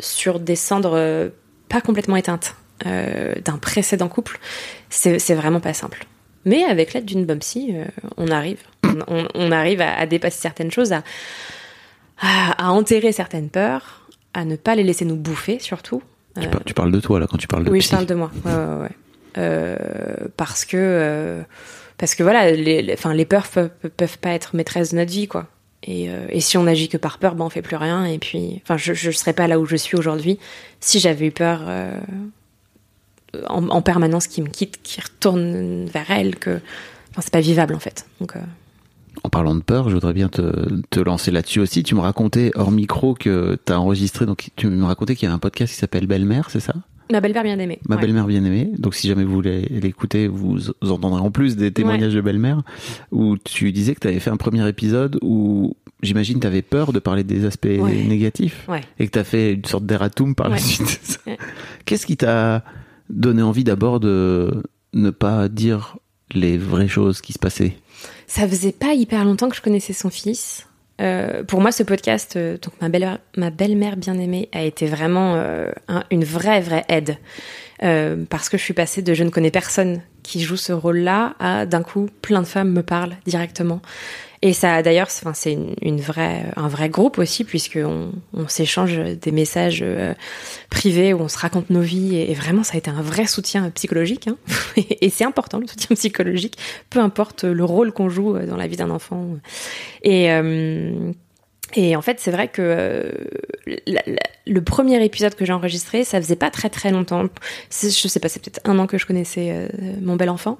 sur des cendres euh, pas complètement éteintes d'un précédent couple c'est vraiment pas simple mais avec l'aide d'une bonne psy, euh, on arrive. On, arrive à, à dépasser certaines choses, à, à, à enterrer certaines peurs, à ne pas les laisser nous bouffer, surtout. Tu, Euh, par- tu parles de toi là quand tu parles de oui, psy. je parle de moi. Ouais, ouais, ouais. Euh, parce que, euh, parce que voilà, les, les, peurs peuvent, peuvent pas être maîtresses de notre vie, quoi. Et, euh, et si on agit que par peur, ben on fait plus rien. Et puis, enfin, je, je serais pas là où je suis aujourd'hui si j'avais eu peur en, en permanence qui me quitte, qui retourne vers elle, que, enfin, c'est pas vivable en fait. Donc, euh, En parlant de peur, je voudrais bien te, te lancer là-dessus aussi. Tu me racontais hors micro que tu as enregistré, donc tu me racontais qu'il y a un podcast qui s'appelle Belle-mère, c'est ça? Ma belle-mère bien aimée. Ma Ouais. belle-mère bien-aimée. Donc si jamais vous voulez l'écouter, vous, entendrez en plus des témoignages de belle-mère où tu disais que tu avais fait un premier épisode où j'imagine tu avais peur de parler des aspects Ouais. négatifs et que tu as fait une sorte d'erratum par la suite. Qu'est-ce qui t'a donné envie d'abord de ne pas dire les vraies choses qui se passaient Ça faisait pas hyper longtemps que je connaissais son fils. Euh, pour moi, ce podcast, euh, donc ma belle ma belle-mère bien aimée, a été vraiment euh, un- une vraie vraie aide parce que je suis passée de je ne connais personne qui joue ce rôle-là à d'un coup plein de femmes me parlent directement. Et ça, d'ailleurs, c'est enfin, c'est une, vraie un vrai groupe aussi puisque on, s'échange des messages euh, privés où on se raconte nos vies et, vraiment ça a été un vrai soutien psychologique. Hein. et c'est important le soutien psychologique, peu importe le rôle qu'on joue dans la vie d'un enfant. Et, euh, Et en fait, c'est vrai que euh, le premier épisode que j'ai enregistré, ça faisait pas très très longtemps. Je sais pas, c'est peut-être un an que je connaissais euh, mon bel enfant.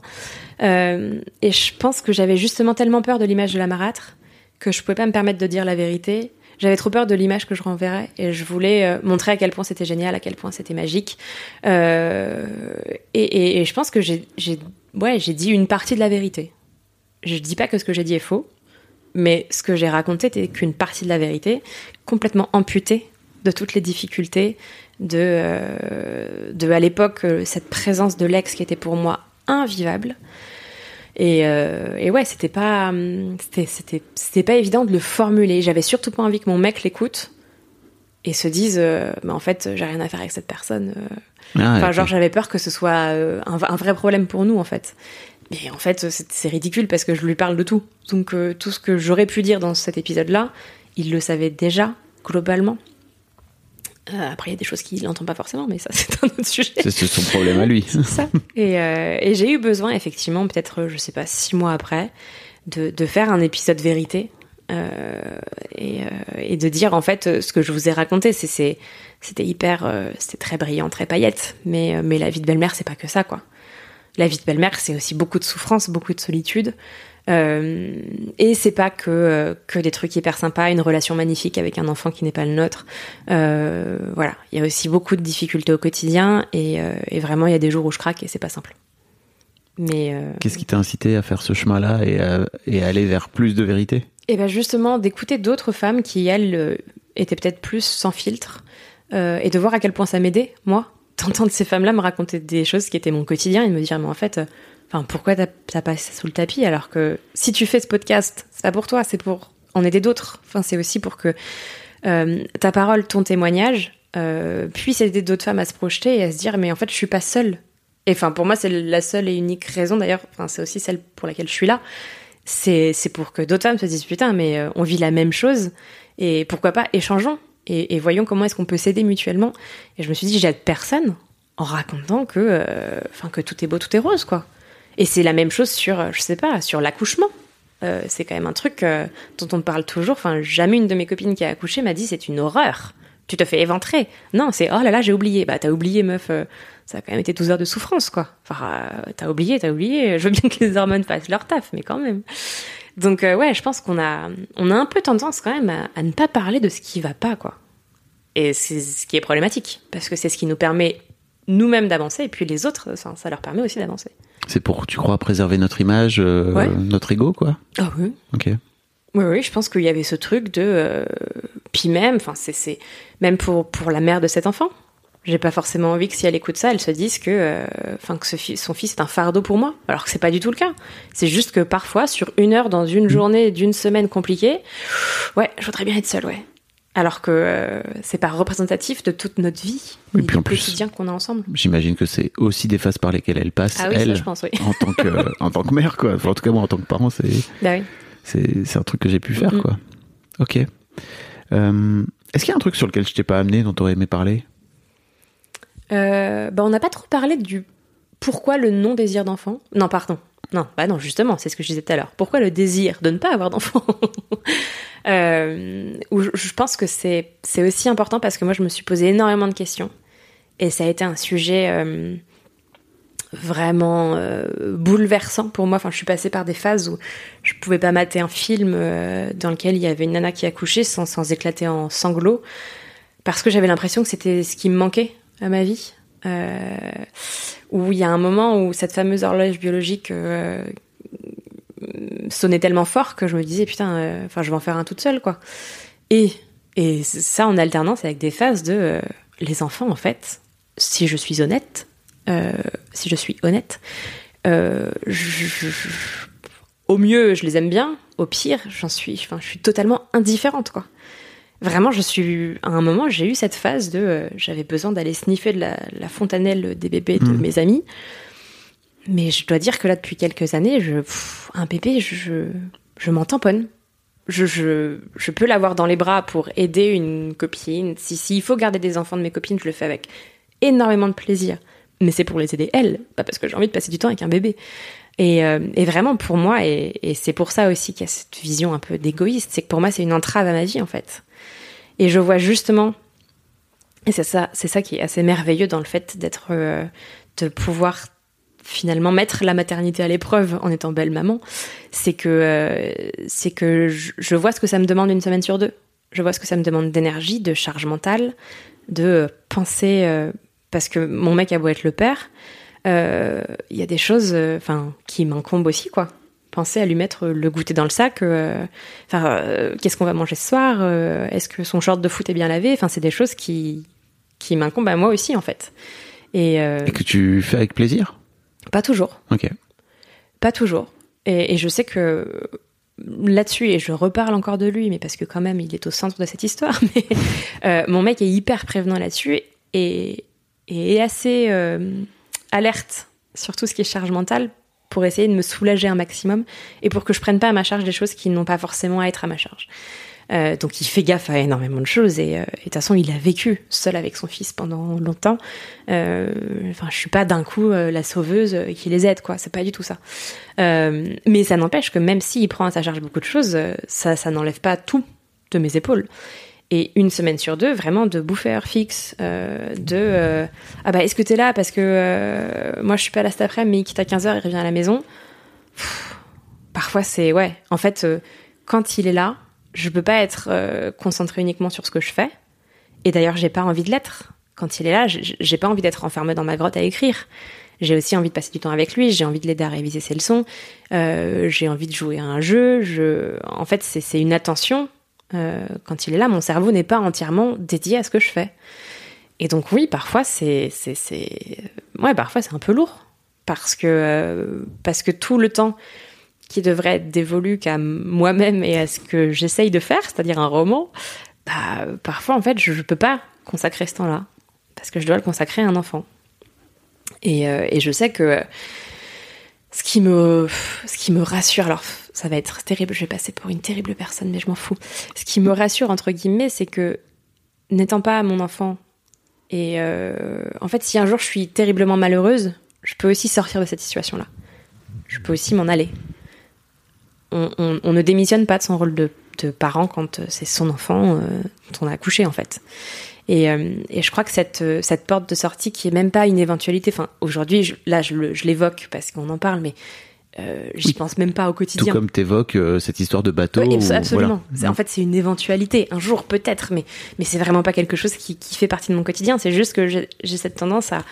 Euh, et je pense que j'avais justement tellement peur de l'image de la marâtre que je pouvais pas me permettre de dire la vérité. J'avais trop peur de l'image que je renverrais et je voulais montrer à quel point c'était génial, à quel point c'était magique. Et, et- je pense que j'ai, ouais, j'ai dit une partie de la vérité. Je dis pas que ce que j'ai dit est faux, mais ce que j'ai raconté n'était qu'une partie de la vérité, complètement amputée de toutes les difficultés, de, euh, de à l'époque, euh, cette présence de l'ex qui était pour moi invivable. Et, euh, et ouais, c'était pas, hum, c'était, c'était, c'était pas évident de le formuler. J'avais surtout pas envie que mon mec l'écoute et se dise, euh, mais en fait, j'ai rien à faire avec cette personne. Ah, Enfin, genre, j'avais peur que ce soit un, un vrai problème pour nous, en fait. Mais en fait, c'est ridicule parce que je lui parle de tout. Donc, euh, tout ce que j'aurais pu dire dans cet épisode-là, il le savait déjà, globalement. Euh, après, il y a des choses qu'il n'entend pas forcément, mais ça, c'est un autre sujet. C'est son problème à lui. ça. Et, euh, et j'ai eu besoin, effectivement, peut-être, je sais pas, six mois après, de, de faire un épisode vérité. et, et de dire, en fait, ce que je vous ai raconté, c'est- c'était hyper. c'était très brillant, très paillette. Mais, mais la vie de belle-mère, c'est pas que ça, quoi. La vie de belle-mère, c'est aussi beaucoup de souffrance, beaucoup de solitude. Euh, et c'est pas que, euh, que des trucs hyper sympas, une relation magnifique avec un enfant qui n'est pas le nôtre. Euh, voilà, il y a aussi beaucoup de difficultés au quotidien et, euh, et vraiment il y a des jours où je craque et c'est pas simple. Mais Qu'est-ce qui t'a incité à faire ce chemin-là et à, et à aller vers plus de vérité? Et ben justement d'écouter d'autres femmes qui elles étaient peut-être plus sans filtre et de voir à quel point ça m'aidait moi d'entendre ces femmes-là me raconter des choses qui étaient mon quotidien et me dire mais en fait euh, enfin pourquoi t'as t'as pas ça sous le tapis alors que si tu fais ce podcast c'est pas pour toi c'est pour en aider d'autres. Enfin c'est aussi pour que euh, ta parole ton témoignage euh, puisse aider d'autres femmes à se projeter et à se dire mais en fait je suis pas seule. Et enfin pour moi c'est la seule et unique raison d'ailleurs enfin c'est aussi celle pour laquelle je suis là. C'est pour que d'autres femmes se disent putain mais on vit la même chose et pourquoi pas échangeons et, voyons comment est-ce qu'on peut s'aider mutuellement. Et je me suis dit j'aide personne en racontant que euh, enfin que tout est beau tout est rose quoi. Et c'est la même chose sur euh, je sais pas sur l'accouchement. Euh, c'est quand même un truc dont on parle toujours. Enfin jamais une de mes copines qui a accouché m'a dit c'est une horreur. Tu te fais éventrer. Non c'est oh là là j'ai oublié. Bah t'as oublié meuf ça a quand même été 12 heures de souffrance, quoi. Enfin, t'as oublié, t'as oublié. Je veux bien que les hormones fassent leur taf, mais quand même. Donc, euh, ouais, je pense qu'on a, on a un peu tendance quand même à, à ne pas parler de ce qui va pas, quoi. Et c'est ce qui est problématique, parce que c'est ce qui nous permet nous-mêmes d'avancer, et puis les autres, ça, ça leur permet aussi d'avancer. C'est pour, tu crois, préserver notre image, euh, Ouais. notre ego, quoi? Ah oui. Ok. Oui, oui, je pense qu'il y avait ce truc de. euh, Puis même, enfin, c'est, c'est même pour pour la mère de cet enfant. J'ai pas forcément envie que si elle écoute ça, elle se dise que, euh, enfin, que ce fi- son fils est un fardeau pour moi. Alors que c'est pas du tout le cas. C'est juste que parfois, sur une heure dans une journée d'une semaine compliquée, ouais, je voudrais bien être seule, ouais. Alors que euh, c'est pas représentatif de toute notre vie, Et puis en plus- quotidien qu'on a ensemble. J'imagine que c'est aussi des phases par lesquelles elle passe, Ah oui, ça, elle, je pense, oui. en tant que, en tant que mère, quoi. Enfin, en tout cas, moi, en tant que parent, c'est, Bah oui. c'est, c'est un truc que j'ai pu faire, Mm. quoi. Ok. Euh, est-ce qu'il y a un truc sur lequel je t'ai pas amené, dont t'aurais aimé parler? Euh, bah, on n'a pas trop parlé du pourquoi le non désir d'enfant. Non, pardon. Non, bah non, justement, c'est ce que je disais tout à l'heure. Pourquoi le désir de ne pas avoir d'enfant? Euh, je, pense que c'est aussi important parce que moi je me suis posé énormément de questions et ça a été un sujet euh, vraiment bouleversant pour moi. Enfin, je suis passée par des phases où je pouvais pas mater un film dans lequel il y avait une nana qui accouchait sans, sans éclater en sanglots parce que j'avais l'impression que c'était ce qui me manquait à ma vie. Euh, où il y a un moment où cette fameuse horloge biologique euh, sonnait tellement fort que je me disais putain, euh, enfin je vais en faire un toute seule quoi. Et et ça en alternance avec des phases de les enfants en fait, si je suis honnête, si je suis honnête, au mieux je les aime bien, au pire j'en suis, je suis totalement indifférente quoi. Vraiment, je suis à un moment, j'ai eu cette phase de, euh, j'avais besoin d'aller sniffer de la, la fontanelle des bébés de Mhm. mes amis. Mais je dois dire que là, depuis quelques années, je, pff, un bébé, je, je, m'en tamponne. Je, je, je peux l'avoir dans les bras pour aider une copine. Si, s'il faut garder des enfants de mes copines, je le fais avec énormément de plaisir. mais c'est pour les aider elles, pas parce que j'ai envie de passer du temps avec un bébé. Et, euh, et vraiment pour moi, et, et c'est pour ça aussi qu'il y a cette vision un peu d'égoïste, c'est que pour moi c'est une entrave à ma vie en fait. Et je vois justement, et c'est ça, c'est ça qui est assez merveilleux dans le fait d'être, euh, de pouvoir finalement mettre la maternité à l'épreuve en étant belle maman, c'est que euh, c'est que je, vois ce que ça me demande une semaine sur deux. Je vois ce que ça me demande d'énergie, de charge mentale, de penser euh, parce que mon mec a beau être le père, il y a des choses, enfin, qui m'incombent aussi, quoi. Penser à lui mettre le goûter dans le sac. euh, Enfin, euh, qu'est-ce qu'on va manger ce soir euh, Est-ce que son short de foot est bien lavé Enfin, c'est des choses qui qui m'incombent à moi aussi, en fait. Et, Et que tu fais avec plaisir? Pas toujours. Ok. Pas toujours. Et, et je sais que là-dessus, et je reparle encore de lui, mais parce que quand même, il est au centre de cette histoire, mais euh, mon mec est hyper prévenant là-dessus et, assez euh, alerte sur tout ce qui est charge mentale pour essayer de me soulager un maximum et pour que je prenne pas à ma charge des choses qui n'ont pas forcément à être à ma charge. Euh, donc il fait gaffe à énormément de choses et euh, et de toute façon il a vécu seul avec son fils pendant longtemps. Euh, Enfin je suis pas d'un coup euh, la sauveuse qui les aide quoi, c'est pas du tout ça. Mais ça n'empêche que même s'il prend à sa charge beaucoup de choses, ça ça n'enlève pas tout de mes épaules. Et une semaine sur deux, vraiment de bouffer heure fixe, euh, de euh, ah bah est-ce que t'es là parce que euh, moi je suis pas là cet après-midi, mais il quitte à 15h, il revient à la maison. Parfois c'est ouais, en fait quand il est là, je peux pas être concentrée uniquement sur ce que je fais. Et d'ailleurs, j'ai pas envie de l'être. Quand il est là, j'ai pas envie d'être enfermée dans ma grotte à écrire. J'ai aussi envie de passer du temps avec lui. J'ai envie de l'aider à réviser ses leçons. J'ai envie de jouer à un jeu. Je, en fait, c'est une attention. Euh, quand il est là, mon cerveau n'est pas entièrement dédié à ce que je fais. Et donc oui, parfois c'est c'est ouais, parfois c'est un peu lourd parce que euh, parce que tout le temps qui devrait être dévolu qu'à moi-même et à ce que j'essaye de faire, c'est-à-dire un roman, bah, parfois en fait je, je peux pas consacrer ce temps-là parce que je dois le consacrer à un enfant. Et, euh, et je sais que ce qui me rassure, alors ça va être terrible, je vais passer pour une terrible personne, mais je m'en fous. Ce qui me rassure entre guillemets, c'est que n'étant pas mon enfant et euh, en fait si un jour je suis terriblement malheureuse, je peux aussi sortir de cette situation-là. Je peux aussi m'en aller on, ne démissionne pas de son rôle de, de parent quand euh, c'est son enfant euh, dont on a accouché en fait. Et, euh, et je crois que cette, euh, cette porte de sortie qui est même pas une éventualité, enfin aujourd'hui je- là je, l'évoque parce qu'on en parle, mais euh, j'y Oui. pense même pas au Tout quotidien. comme t'évoques euh, cette histoire de bateau. Oui, abs- ou- absolument. voilà. C'est- En fait, c'est une éventualité. Un jour, peut-être, mais, mais c'est vraiment pas quelque chose qui, qui fait partie de mon quotidien. C'est juste que j'ai j'ai cette tendance à,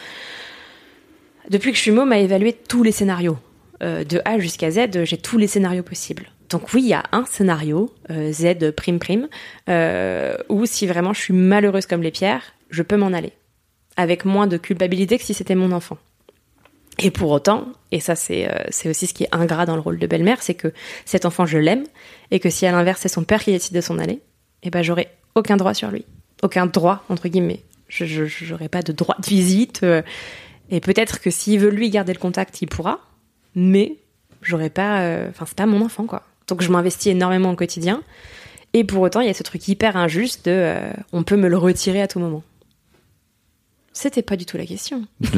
depuis que je suis môme, à évaluer tous les scénarios. Euh, de A jusqu'à Z, j'ai tous les scénarios possibles. Donc oui, il y a un scénario, euh, Z prime prime, euh, où si vraiment je suis malheureuse comme les pierres, je peux m'en aller. Avec moins de culpabilité que si c'était mon enfant. Et pour autant, et ça c'est euh, aussi ce qui est ingrat dans le rôle de belle-mère, c'est que cet enfant je l'aime, et que si à l'inverse c'est son père qui décide de s'en aller, eh ben j'aurai aucun droit sur lui, aucun droit entre guillemets. Je j'aurai pas de droit de visite, euh, et peut-être que s'il veut lui garder le contact, il pourra, mais j'aurais pas, enfin c'est pas mon enfant quoi. Donc je m'investis énormément au quotidien, et pour autant il y a ce truc hyper injuste de, euh, on peut me le retirer à tout moment. C'était pas du tout la question.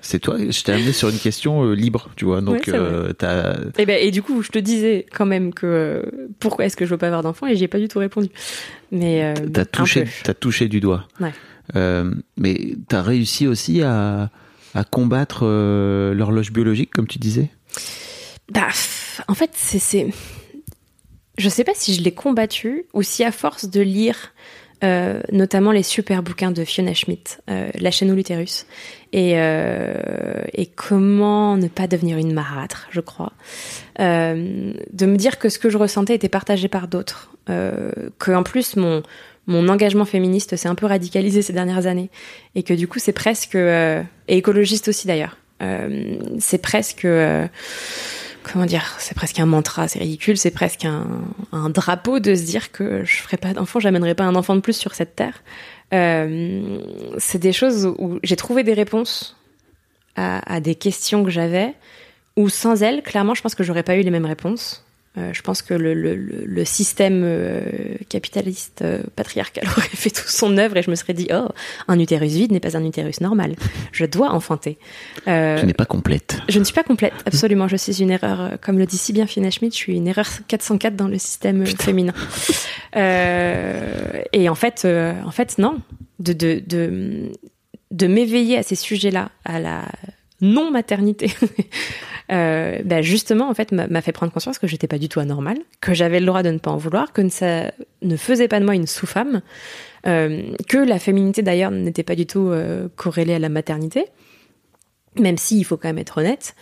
C'est- toi, je t'ai amené sur une question euh, libre, tu vois. Donc, Ouais, vrai. euh. Et, ben, et du coup, je te disais quand même que pourquoi est-ce que je veux pas avoir d'enfant et j'y ai pas du tout répondu. Mais T'as touché, t'as touché du doigt. Ouais. Mais t'as réussi aussi à, à combattre l'horloge biologique, comme tu disais? Bah, en fait, c'est, je sais pas si je l'ai combattu ou si à force de lire, euh, notamment les super bouquins de Fiona Schmidt, euh, La chaîne ou l'utérus, et, euh, et comment ne pas devenir une marâtre, je crois, de me dire que ce que je ressentais était partagé par d'autres, que en plus mon engagement féministe s'est un peu radicalisé ces dernières années et que du coup c'est presque et écologiste aussi d'ailleurs c'est presque comment dire c'est presque un mantra c'est ridicule c'est presque un, drapeau de se dire que je ferai pas d'enfant j'amènerai pas un enfant de plus sur cette terre. Euh, c'est des choses où j'ai trouvé des réponses à, à des questions que j'avais où sans elles clairement je pense que j'aurais pas eu les mêmes réponses Euh, je pense que le, le, le système euh, capitaliste euh, patriarcal aurait fait tout son œuvre et je me serais dit oh un utérus vide n'est pas un utérus normal. Je dois enfanter. Tu n'es pas complète. Je ne suis pas complète, absolument. Je suis une erreur, comme le dit si bien Fina Schmidt, je suis une erreur 404 dans le système Putain. féminin. et en fait, en fait non, de de de, de m'éveiller à ces sujets-là, à la non maternité. euh, bah justement, en fait, m'a fait prendre conscience que j'étais pas du tout anormale, que j'avais le droit de ne pas en vouloir, que ça ne faisait pas de moi une sous-femme, euh, que la féminité d'ailleurs n'était pas du tout euh, corrélée à la maternité, même si il faut quand même être honnête,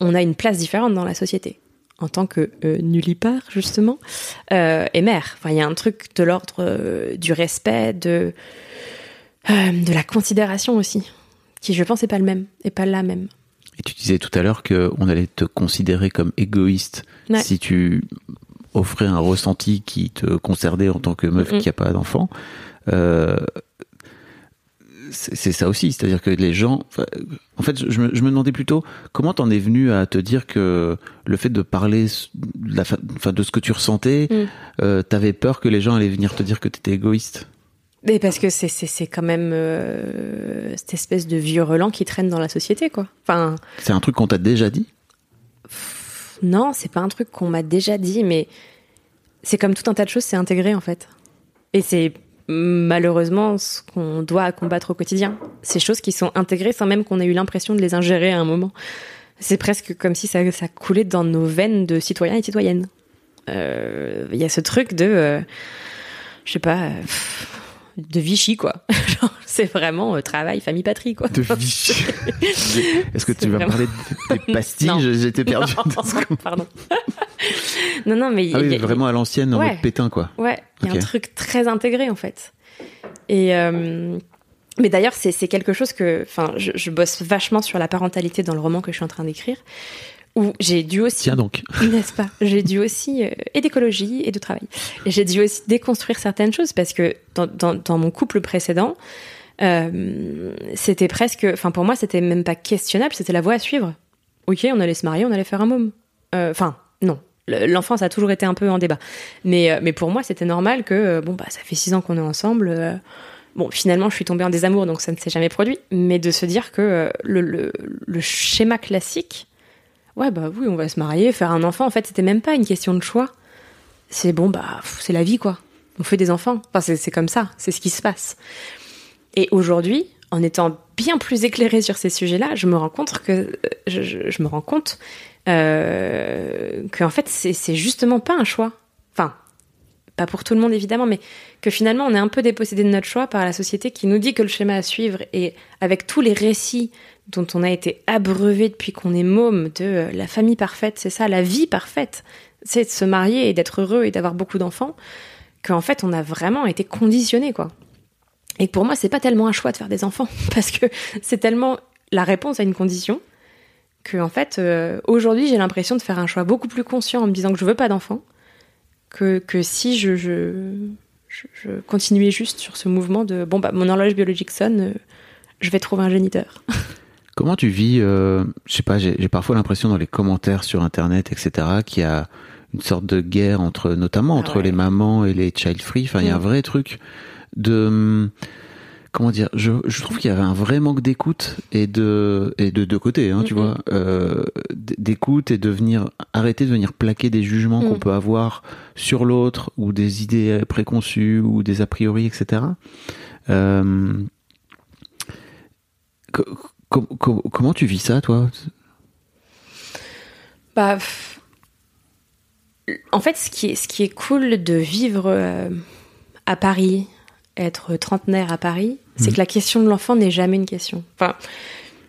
on a une place différente dans la société en tant que euh, nullipare justement et mère. Enfin, il y a un truc de l'ordre du respect, de de la considération aussi qui je pense n'est pas le même, et pas la même. Et tu disais tout à l'heure qu'on allait te considérer comme égoïste ouais. si tu offrais un ressenti qui te concernait en tant que meuf mm qui a pas d'enfant. Euh, c'est ça aussi, c'est-à-dire que les gens. En fait, je me, je me demandais plutôt comment t'en es venu à te dire que le fait de parler de, la, enfin, de ce que tu ressentais, mm. euh, t'avais peur que les gens allaient venir te dire que t'étais égoïste? Mais parce que c'est c'est quand même euh, cette espèce de vieux relent qui traîne dans la société quoi. Enfin. C'est un truc qu'on t'a déjà dit? Non, c'est pas un truc qu'on m'a déjà dit, mais c'est comme tout un tas de choses, c'est intégré en fait. Et c'est malheureusement ce qu'on doit combattre au quotidien. Ces choses qui sont intégrées sans même qu'on ait eu l'impression de les ingérer à un moment. C'est presque comme si ça, ça coulait dans nos veines de citoyens et citoyennes. Il euh, y a ce truc de, euh, je sais pas. Pff, de Vichy quoi. c'est vraiment euh, travail famille patrie quoi. De Vichy. Est-ce que tu vas vraiment... parler des pastilles J'étais perdu. Non, pardon. non non mais ah oui, y a, vraiment à l'ancienne en ouais, mode pétain quoi. Ouais, il y a un truc très intégré en fait. Et euh, mais d'ailleurs c'est quelque chose que enfin je, je bosse vachement sur la parentalité dans le roman que je suis en train d'écrire où j'ai dû aussi Tiens donc. n'est-ce pas? J'ai dû aussi euh, et d'écologie et de travail. Et j'ai dû aussi déconstruire certaines choses parce que dans, dans, dans mon couple précédent euh, c'était presque enfin pour moi c'était même pas questionnable c'était la voie à suivre. Ok on allait se marier on allait faire un môme. Enfin euh, non l'enfance a toujours été un peu en débat. Mais mais pour moi c'était normal que bon bah ça fait six ans qu'on est ensemble Bon, finalement, je suis tombée en désamour, donc ça ne s'est jamais produit. Mais de se dire que le, le, le schéma classique, ouais bah oui on va se marier faire un enfant. En fait c'était même pas une question de choix. C'est bon bah c'est la vie quoi. On fait des enfants. Enfin c'est comme ça. C'est ce qui se passe. Et aujourd'hui en étant bien plus éclairée sur ces sujets là je me rends compte que je, je, je me rends compte euh, que en fait c'est justement pas un choix. Enfin pas pour tout le monde évidemment mais que finalement on est un peu dépossédé de notre choix par la société qui nous dit que le schéma à suivre et avec tous les récits dont on a été abreuvé depuis qu'on est môme de la famille parfaite, c'est ça, la vie parfaite, c'est de se marier et d'être heureux et d'avoir beaucoup d'enfants, qu'en fait on a vraiment été conditionné quoi. Et pour moi c'est pas tellement un choix de faire des enfants parce que c'est tellement la réponse à une condition que en fait euh, aujourd'hui j'ai l'impression de faire un choix beaucoup plus conscient en me disant que je veux pas d'enfants que, que si je, je, je, je, continuais juste sur ce mouvement de bon bah mon horloge biologique sonne, euh, je vais trouver un géniteur. Comment tu vis, euh, je sais pas, j'ai parfois l'impression dans les commentaires sur Internet, etc., qu'il y a une sorte de guerre entre, notamment entre ah ouais. les mamans et les child free. Enfin, il mmh. y a un vrai truc de, comment dire, je, je trouve qu'il y avait un vrai manque d'écoute et de, et de deux côtés, hein, tu vois, euh, d'écoute et de venir, arrêter de venir plaquer des jugements qu'on peut avoir sur l'autre ou des idées préconçues ou des a priori, etc. Euh, Com com comment tu vis ça, toi? Bah, en fait, ce qui est, ce qui est cool de vivre euh, à Paris, être trentenaire à Paris, mmh. c'est que la question de l'enfant n'est jamais une question. Enfin,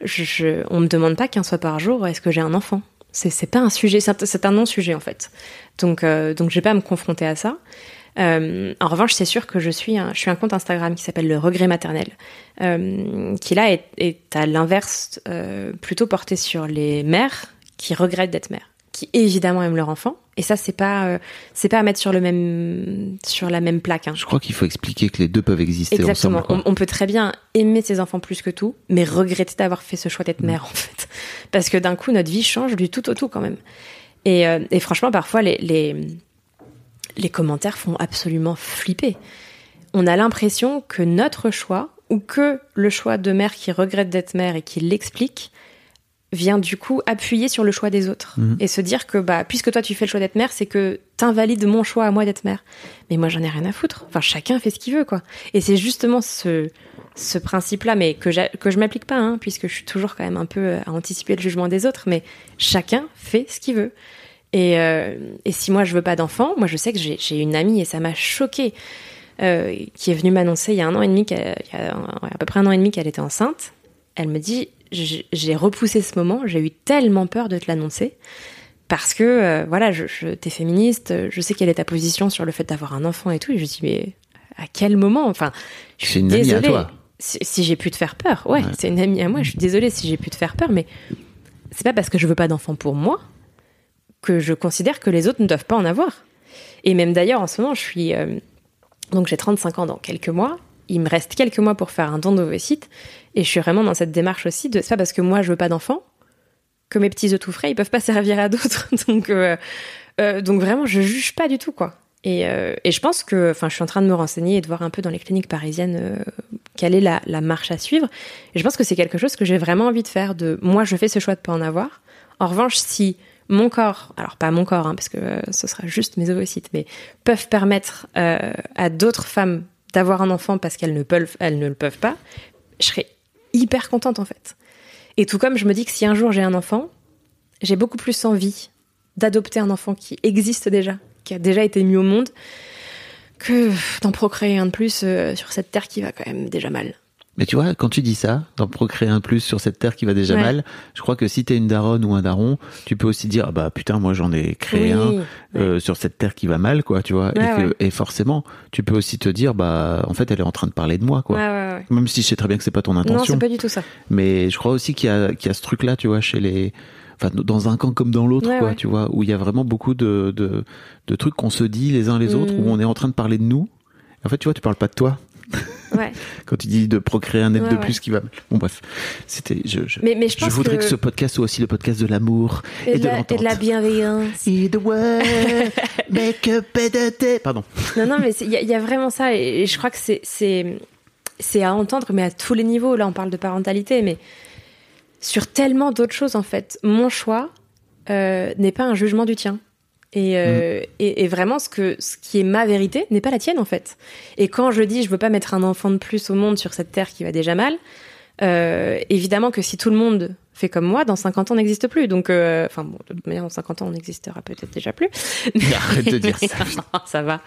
je, je, on me demande pas qu'un soit par jour, est-ce que j'ai un enfant? C'est pas un sujet, c'est un non-sujet en fait. Donc, euh, donc, je vais pas me confronter à ça. Euh, en revanche, c'est sûr que je suis un, je suis un compte Instagram qui s'appelle le regret maternel, euh, qui là est, est à l'inverse euh, plutôt porté sur les mères qui regrettent d'être mères, qui évidemment aiment leur enfant. Et ça, c'est pas, c'est pas à mettre sur le même, sur la même plaque. Hein. Je crois qu'il faut expliquer que les deux peuvent exister Exactement. ensemble. On, on, peut très bien aimer ses enfants plus que tout, mais regretter d'avoir fait ce choix d'être mmh. mère en fait, parce que d'un coup notre vie change du tout au tout quand même. Et, et franchement, parfois, les, les, les commentaires font absolument flipper. On a l'impression que notre choix, ou que le choix de mère qui regrette d'être mère et qui l'explique, vient du coup appuyer sur le choix des autres Mhm. et se dire que bah puisque toi tu fais le choix d'être mère, c'est que t'invalides mon choix à moi d'être mère. Mais moi j'en ai rien à foutre. Enfin chacun fait ce qu'il veut quoi. Et c'est justement ce ce principe-là, mais que, que je m'applique pas, hein, puisque je suis toujours quand même un peu à anticiper le jugement des autres, mais chacun fait ce qu'il veut. Et, euh, et si moi je veux pas d'enfant, moi je sais que j'ai une amie et ça m'a choquée, euh, qui est venue m'annoncer il y a un an et demi, il y a à peu près un an et demi qu'elle était enceinte. Elle me dit, j'ai repoussé ce moment, j'ai eu tellement peur de te l'annoncer. Parce que, euh, voilà, je, je, t'es féministe, je sais quelle est ta position sur le fait d'avoir un enfant et tout. Et je dis, mais à quel moment? Enfin, je suis une amie à désolée. toi. Si, si j'ai pu te faire peur, ouais, Ouais. c'est une amie à moi. Je suis désolée si j'ai pu te faire peur, mais c'est pas parce que je veux pas d'enfant pour moi que je considère que les autres ne doivent pas en avoir. Et même d'ailleurs, en ce moment, je suis. euh, donc j'ai 35 ans dans quelques mois. Il me reste quelques mois pour faire un don d'ovocytes. Et je suis vraiment dans cette démarche aussi de. C'est pas parce que moi, je veux pas d'enfant que mes petits œufs tout frais, ils peuvent pas servir à d'autres. donc, euh, euh, donc vraiment, je juge pas du tout, quoi. Et, et je pense que. Enfin, je suis en train de me renseigner et de voir un peu dans les cliniques parisiennes quelle est la, la marche à suivre. Et je pense que c'est quelque chose que j'ai vraiment envie de faire. De moi, je fais ce choix de pas en avoir. En revanche, si mon corps, alors pas mon corps, hein, parce que euh, ce sera juste mes ovocytes, mais peuvent permettre euh, à d'autres femmes d'avoir un enfant parce qu'elles ne ne le peuvent pas, je serais hyper contente en fait. Et tout comme je me dis que si un jour j'ai un enfant, j'ai beaucoup plus envie d'adopter un enfant qui existe déjà, qui a déjà été mis au monde, que d'en procréer un de plus euh, sur cette terre qui va quand même déjà mal. Mais tu vois, quand tu dis ça, d'en procréer un plus sur cette terre qui va déjà Ouais. mal, je crois que si t'es une daronne ou un daron, tu peux aussi dire, ah bah putain, moi j'en ai créé Oui, un ouais. euh, sur cette terre qui va mal, quoi, tu vois. Ouais, et, que, ouais. et forcément, tu peux aussi te dire, bah en fait, elle est en train de parler de moi, quoi. Ouais, ouais, ouais. Même si je sais très bien que c'est pas ton Non, intention. c'est pas du tout ça. Mais je crois aussi qu'il y a, qu'il y a ce truc-là, tu vois, chez les, enfin, dans un camp comme dans l'autre, Ouais, quoi, ouais. tu vois, où il y a vraiment beaucoup de, de, de trucs qu'on se dit les uns les autres, Mm. où on est en train de parler de nous. En fait, tu vois, tu parles pas de toi Ouais. quand tu dis de procréer un être Ouais, de ouais. plus qui va. Bon, bref, c'était. Je, je, Mais, mais je je pense voudrais que... que, ce podcast soit aussi le podcast de l'amour et, et, de la, et l'entente. de la bienveillance. Et de ouais, make a better day. Pardon. Non, non, mais il y, a- il y a vraiment ça, et, et je crois que c'est à entendre, mais à tous les niveaux. Là, on parle de parentalité, mais sur tellement d'autres choses en fait. Mon choix euh, n'est pas un jugement du tien. Et, euh, et, et vraiment, ce, que, ce qui est ma vérité n'est pas la tienne, en fait. Et quand je dis je veux pas mettre un enfant de plus au monde sur cette terre qui va déjà mal, euh, évidemment que si tout le monde fait comme moi, dans 50 ans, on n'existe plus. Donc, euh, enfin, bon, de toute manière, dans 50 ans, on n'existera peut-être déjà plus. Arrête de dire ça. Non, ça va.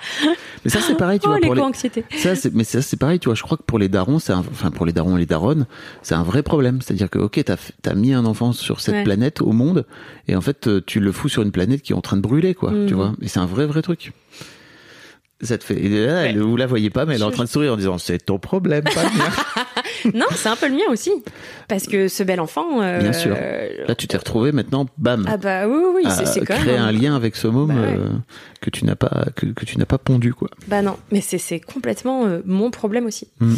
Mais ça, c'est pareil, tu oh, vois, pour les. l'éco-anxiété. Ça, c'est, mais ça, c'est pareil, tu vois. Je crois que pour les darons, c'est un, enfin, pour les darons et les daronnes, c'est un vrai problème. C'est-à-dire que, ok, t'as, t'as mis un enfant sur cette Ouais. planète, au monde, et en fait, euh, tu le fous sur une planète qui est en train de brûler, quoi, Mhm. tu vois. Et c'est un vrai, vrai truc. Ça te fait, et là, elle- vous la voyez pas, mais elle est en train de sourire en disant, c'est ton problème, pas le mien. Non, c'est un peu le mien aussi. Parce que ce bel enfant. euh, Bien sûr. Là, tu t'es retrouvé maintenant, bam. Ah bah oui, oui, c'est quand créer même. un lien avec ce môme Bah ouais. euh, que tu n'as pas que, que tu n'as pas pondu quoi. Bah non, mais c'est complètement euh, mon problème aussi. Mm.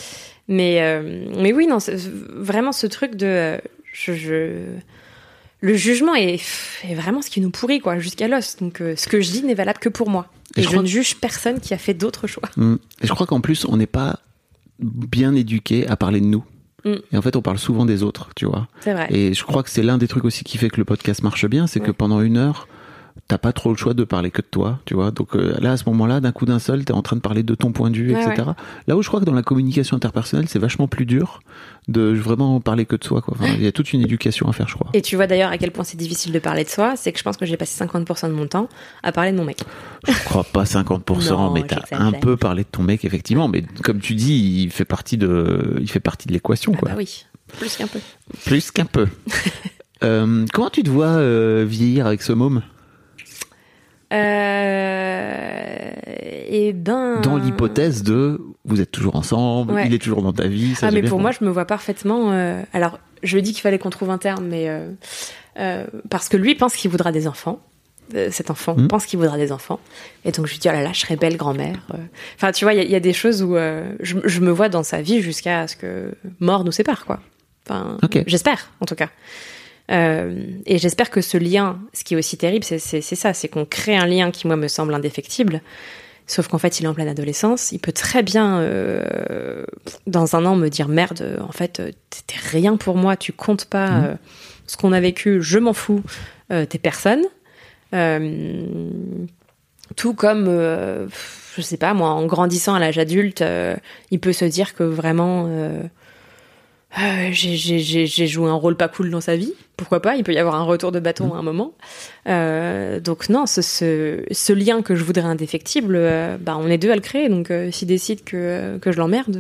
Mais, mais oui, non, vraiment ce truc de. je, je- Le jugement est, est vraiment ce qui nous pourrit, quoi, jusqu'à l'os. Donc euh, ce que je dis n'est valable que pour moi. Et Et, je je crois ne juge personne qui a fait d'autres choix. Mm. Et je crois qu'en plus on n'est pas bien éduqué à parler de nous. Mm. Et en fait on parle souvent des autres, tu vois. C'est vrai. Et je crois que c'est l'un des trucs aussi qui fait que le podcast marche bien, c'est que pendant une heure t'as pas trop le choix de parler que de toi, tu vois. Donc euh, là à ce moment-là, d'un coup d'un seul, t'es en train de parler de ton point de vue, Ouais, etc. Là où je crois que dans la communication interpersonnelle, c'est vachement plus dur de vraiment parler que de soi, quoi. Enfin, il y a toute une éducation à faire, je crois. Et tu vois d'ailleurs à quel point c'est difficile de parler de soi, c'est que je pense que j'ai passé 50% de mon temps à parler de mon mec. Je crois pas 50%, Non, mais t'as un peu parlé de ton mec, effectivement. Mais comme tu dis, il fait partie de, il fait partie de l'équation, Ah quoi. bah oui, plus qu'un peu. Plus qu'un peu. Euh, comment tu te vois euh, vieillir avec ce môme? Euh... Et ben. Dans l'hypothèse de, vous êtes toujours ensemble, Ouais. il est toujours dans ta vie. ça, Ah, mais pour moi, je me vois parfaitement. euh, Alors, je dit qu'il fallait qu'on trouve un terme, mais. euh, parce que lui pense qu'il voudra des enfants. Cet enfant Mhm. pense qu'il voudra des enfants. Et donc, je lui dis, oh là là, je serais belle grand-mère. Enfin, tu vois, il y, a- il y a des choses où je, je me vois dans sa vie jusqu'à ce que mort nous sépare, quoi. Enfin, Ok. j'espère, en tout cas. Et j'espère que ce lien, ce qui est aussi terrible, c'est ça, c'est qu'on crée un lien qui moi me semble indéfectible. Sauf qu'en fait, il est en pleine adolescence. Il peut très bien, dans un an, me dire merde. En fait, t'es rien pour moi. Tu comptes pas mmh. ce qu'on a vécu. Je m'en fous. t'es personne. tout comme je sais pas, moi, en grandissant à l'âge adulte, euh, il peut se dire que vraiment euh, euh, j'ai joué un rôle pas cool dans sa vie. Pourquoi pas? Il peut y avoir un retour de bâton à un moment. donc non, ce, lien que je voudrais indéfectible, bah, on est deux à le créer. Donc s'il décide que, je l'emmerde,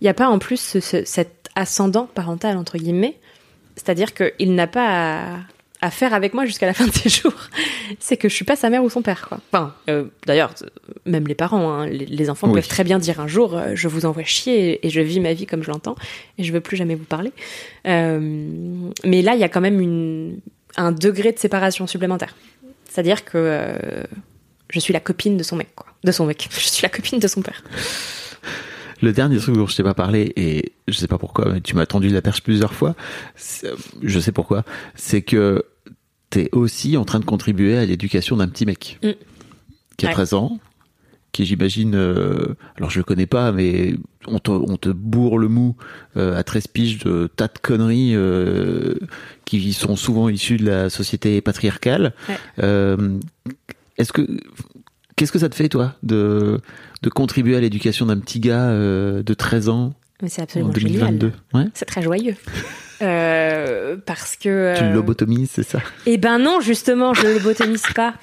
il n'y a pas en plus cet ascendant parental, entre guillemets. C'est-à-dire qu'il n'a pas à faire avec moi jusqu'à la fin de ses jours, c'est que je suis pas sa mère ou son père. Quoi. Enfin, euh, d'ailleurs, même les parents, hein, les, enfants peuvent très bien dire un jour, euh, je vous envoie chier et, je vis ma vie comme je l'entends et je veux plus jamais vous parler. Euh, mais là, il y a quand même une, un degré de séparation supplémentaire. C'est-à-dire que je suis la copine de son mec, quoi. De son mec. Je suis la copine de son père. Le dernier truc dont je t'ai pas parlé, et je sais pas pourquoi, mais tu m'as tendu la perche plusieurs fois, je sais pourquoi, c'est que tu es aussi en train de contribuer à l'éducation d'un petit mec mm. qui a 13 ans, qui j'imagine, euh, alors je le connais pas, mais on te, on te bourre le mou euh, à 13 piges de tas de conneries euh, qui sont souvent issues de la société patriarcale. Est-ce que qu'est-ce que ça te fait toi de de contribuer à l'éducation d'un petit gars euh, de 13 ans Mais c'est absolument en 2022. Ouais. C'est très joyeux. Euh, parce que. Tu euh, lobotomises, c'est ça? Eh ben non, justement, je ne lobotomise pas.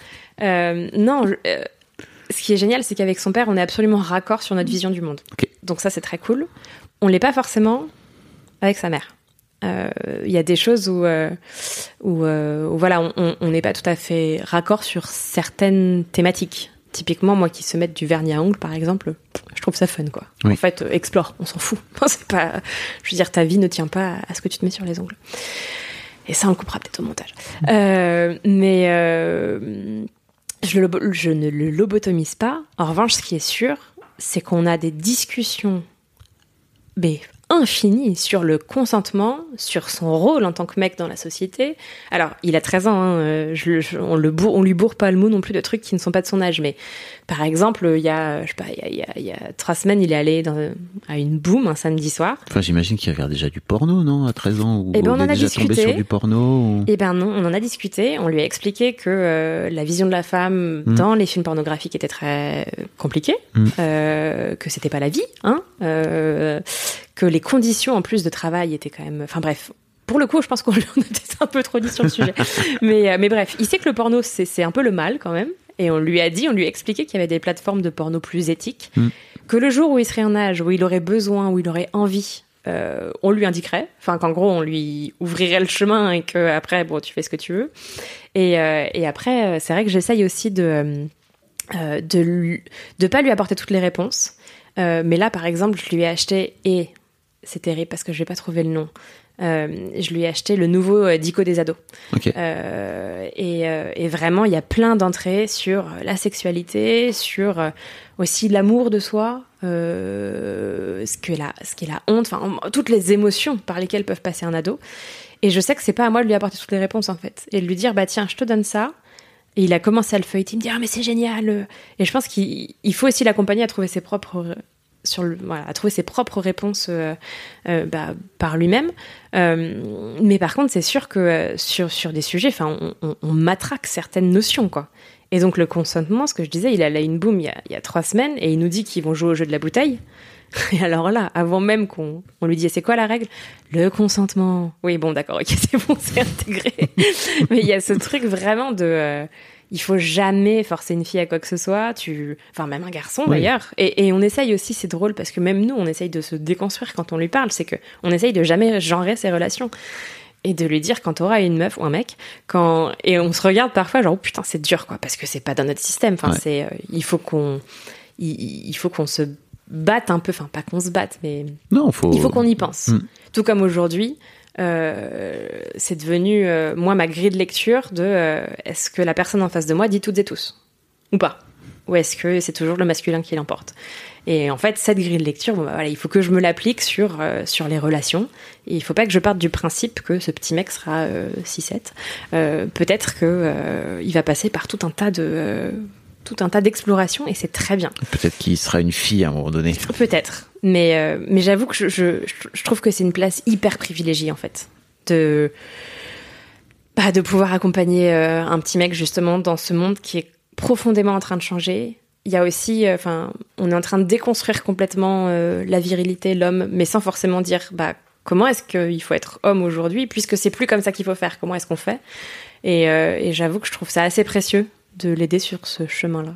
non, ce qui est génial, c'est qu'avec son père, on est absolument raccord sur notre vision du monde. Donc ça, c'est très cool. On l'est pas forcément avec sa mère. Il y a des choses où, où, voilà, on n'est pas tout à fait raccord sur certaines thématiques. Typiquement, moi qui se mettre du vernis à ongles, par exemple, je trouve ça fun, quoi. En fait, euh, explore, on s'en fout. c'est pas, je veux dire, ta vie ne tient pas à ce que tu te mets sur les ongles. Et ça, on le coupera peut-être au montage. Euh, mais euh, je, je ne le lobotomise pas. En revanche, ce qui est sûr, c'est qu'on a des discussions mais infini sur le consentement, sur son rôle en tant que mec dans la société. Alors, il a 13 ans, hein, euh, je, on, le on lui bourre pas le mot non plus de trucs qui ne sont pas de son âge, mais par exemple, il y a, je sais pas, il y a, il y a, trois semaines, il est allé dans, à une boum un samedi soir. Enfin, j'imagine qu'il regarde déjà du porno, non, à 13 ans, ou eh ben, on en a déjà discuté. tombé sur du porno. Eh ben non, on en a discuté. On lui a expliqué que euh, la vision de la femme hmm. dans les films pornographiques était très compliquée, hmm. euh, que c'était pas la vie, hein, euh, que les conditions en plus de travail étaient quand même. Enfin bref, pour le coup, je pense qu'on a peut-être un peu trop dit sur le sujet. mais, euh, mais bref, il sait que le porno, c'est un peu le mal quand même. Et on lui a dit, on lui a expliqué qu'il y avait des plateformes de porno plus éthiques. Mm. Que le jour où il serait en âge, où il aurait besoin, où il aurait envie, euh, on lui indiquerait. Enfin, qu'en gros, on lui ouvrirait le chemin et que après, bon, tu fais ce que tu veux. Et, euh, et après, c'est vrai que j'essaye aussi de de de pas lui apporter toutes les réponses. mais là, par exemple, je lui ai acheté et c'est terrible parce que je vais pas trouver le nom. Euh, je lui ai acheté le nouveau euh, Dico des ados. Euh, et, vraiment, il y a plein d'entrées sur la sexualité, sur aussi l'amour de soi, ce qu'est la, ce qu'est la honte, enfin toutes les émotions par lesquelles peuvent passer un ado. Et je sais que c'est pas à moi de lui apporter toutes les réponses en fait, et de lui dire bah tiens, je te donne ça. Et il a commencé à le feuilleter, il me dit ah mais c'est génial. Et je pense qu'il faut aussi l'accompagner à trouver ses propres sur voilà, à trouver ses propres réponses euh, euh, bah, par lui-même. Euh, mais par contre, c'est sûr que sur, sur des sujets, on, on, matraque certaines notions, quoi. Et donc le consentement, ce que je disais, il a là une boum il il y a trois semaines et il nous dit qu'ils vont jouer au jeu de la bouteille. Et alors là, avant même qu'on on lui dise c'est quoi la règle? Le consentement. Oui, bon, d'accord, ok, c'est bon, c'est intégré. Mais il y a ce truc vraiment de il faut jamais forcer une fille à quoi que ce soit, tu, enfin même un garçon d'ailleurs. Et, on essaye aussi, c'est drôle parce que même nous, on essaye de se déconstruire quand on lui parle, c'est que on essaye de jamais genrer ses relations et de lui dire quand t'auras une meuf ou un mec, quand et on se regarde parfois genre oh, putain c'est dur quoi parce que c'est pas dans notre système. Enfin c'est, euh, il faut qu'on, il, faut qu'on se batte un peu, enfin pas qu'on se batte mais non, faut... il faut qu'on y pense. Mm. Tout comme aujourd'hui, c'est devenu, euh, moi, ma grille de lecture de euh, est-ce que la personne en face de moi dit toutes et tous? Ou pas? Ou est-ce que c'est toujours le masculin qui l'emporte? Et en fait, cette grille de lecture, bah, voilà, il faut que je me l'applique sur, euh, sur les relations. Et il faut pas que je parte du principe que ce petit mec sera 6-7. Euh, peut-être que il va passer par tout un tas de tout un tas d'explorations et c'est très bien. Peut-être qu'il sera une fille à un moment donné. Peut-être, mais mais j'avoue que je, je, je trouve que c'est une place hyper privilégiée en fait de bah, de pouvoir accompagner un petit mec justement dans ce monde qui est profondément en train de changer. Il y a aussi, euh, enfin, on est en train de déconstruire complètement euh, la virilité, l'homme, mais sans forcément dire, bah, comment est-ce qu'il faut être homme aujourd'hui, puisque c'est plus comme ça qu'il faut faire. Comment est-ce qu'on fait? Et, euh, et j'avoue que je trouve ça assez précieux de l'aider sur ce chemin-là.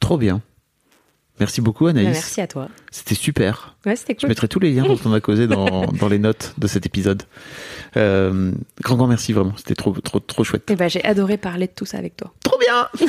Trop bien. Merci beaucoup Anaïs. Bah, merci à toi. C'était super. Ouais, c'était cool. Je mettrai tous les liens dont on a causé dans, dans les notes de cet épisode. Euh, grand grand merci vraiment, c'était trop trop trop chouette. Et eh ben j'ai adoré parler de tout ça avec toi. Trop bien.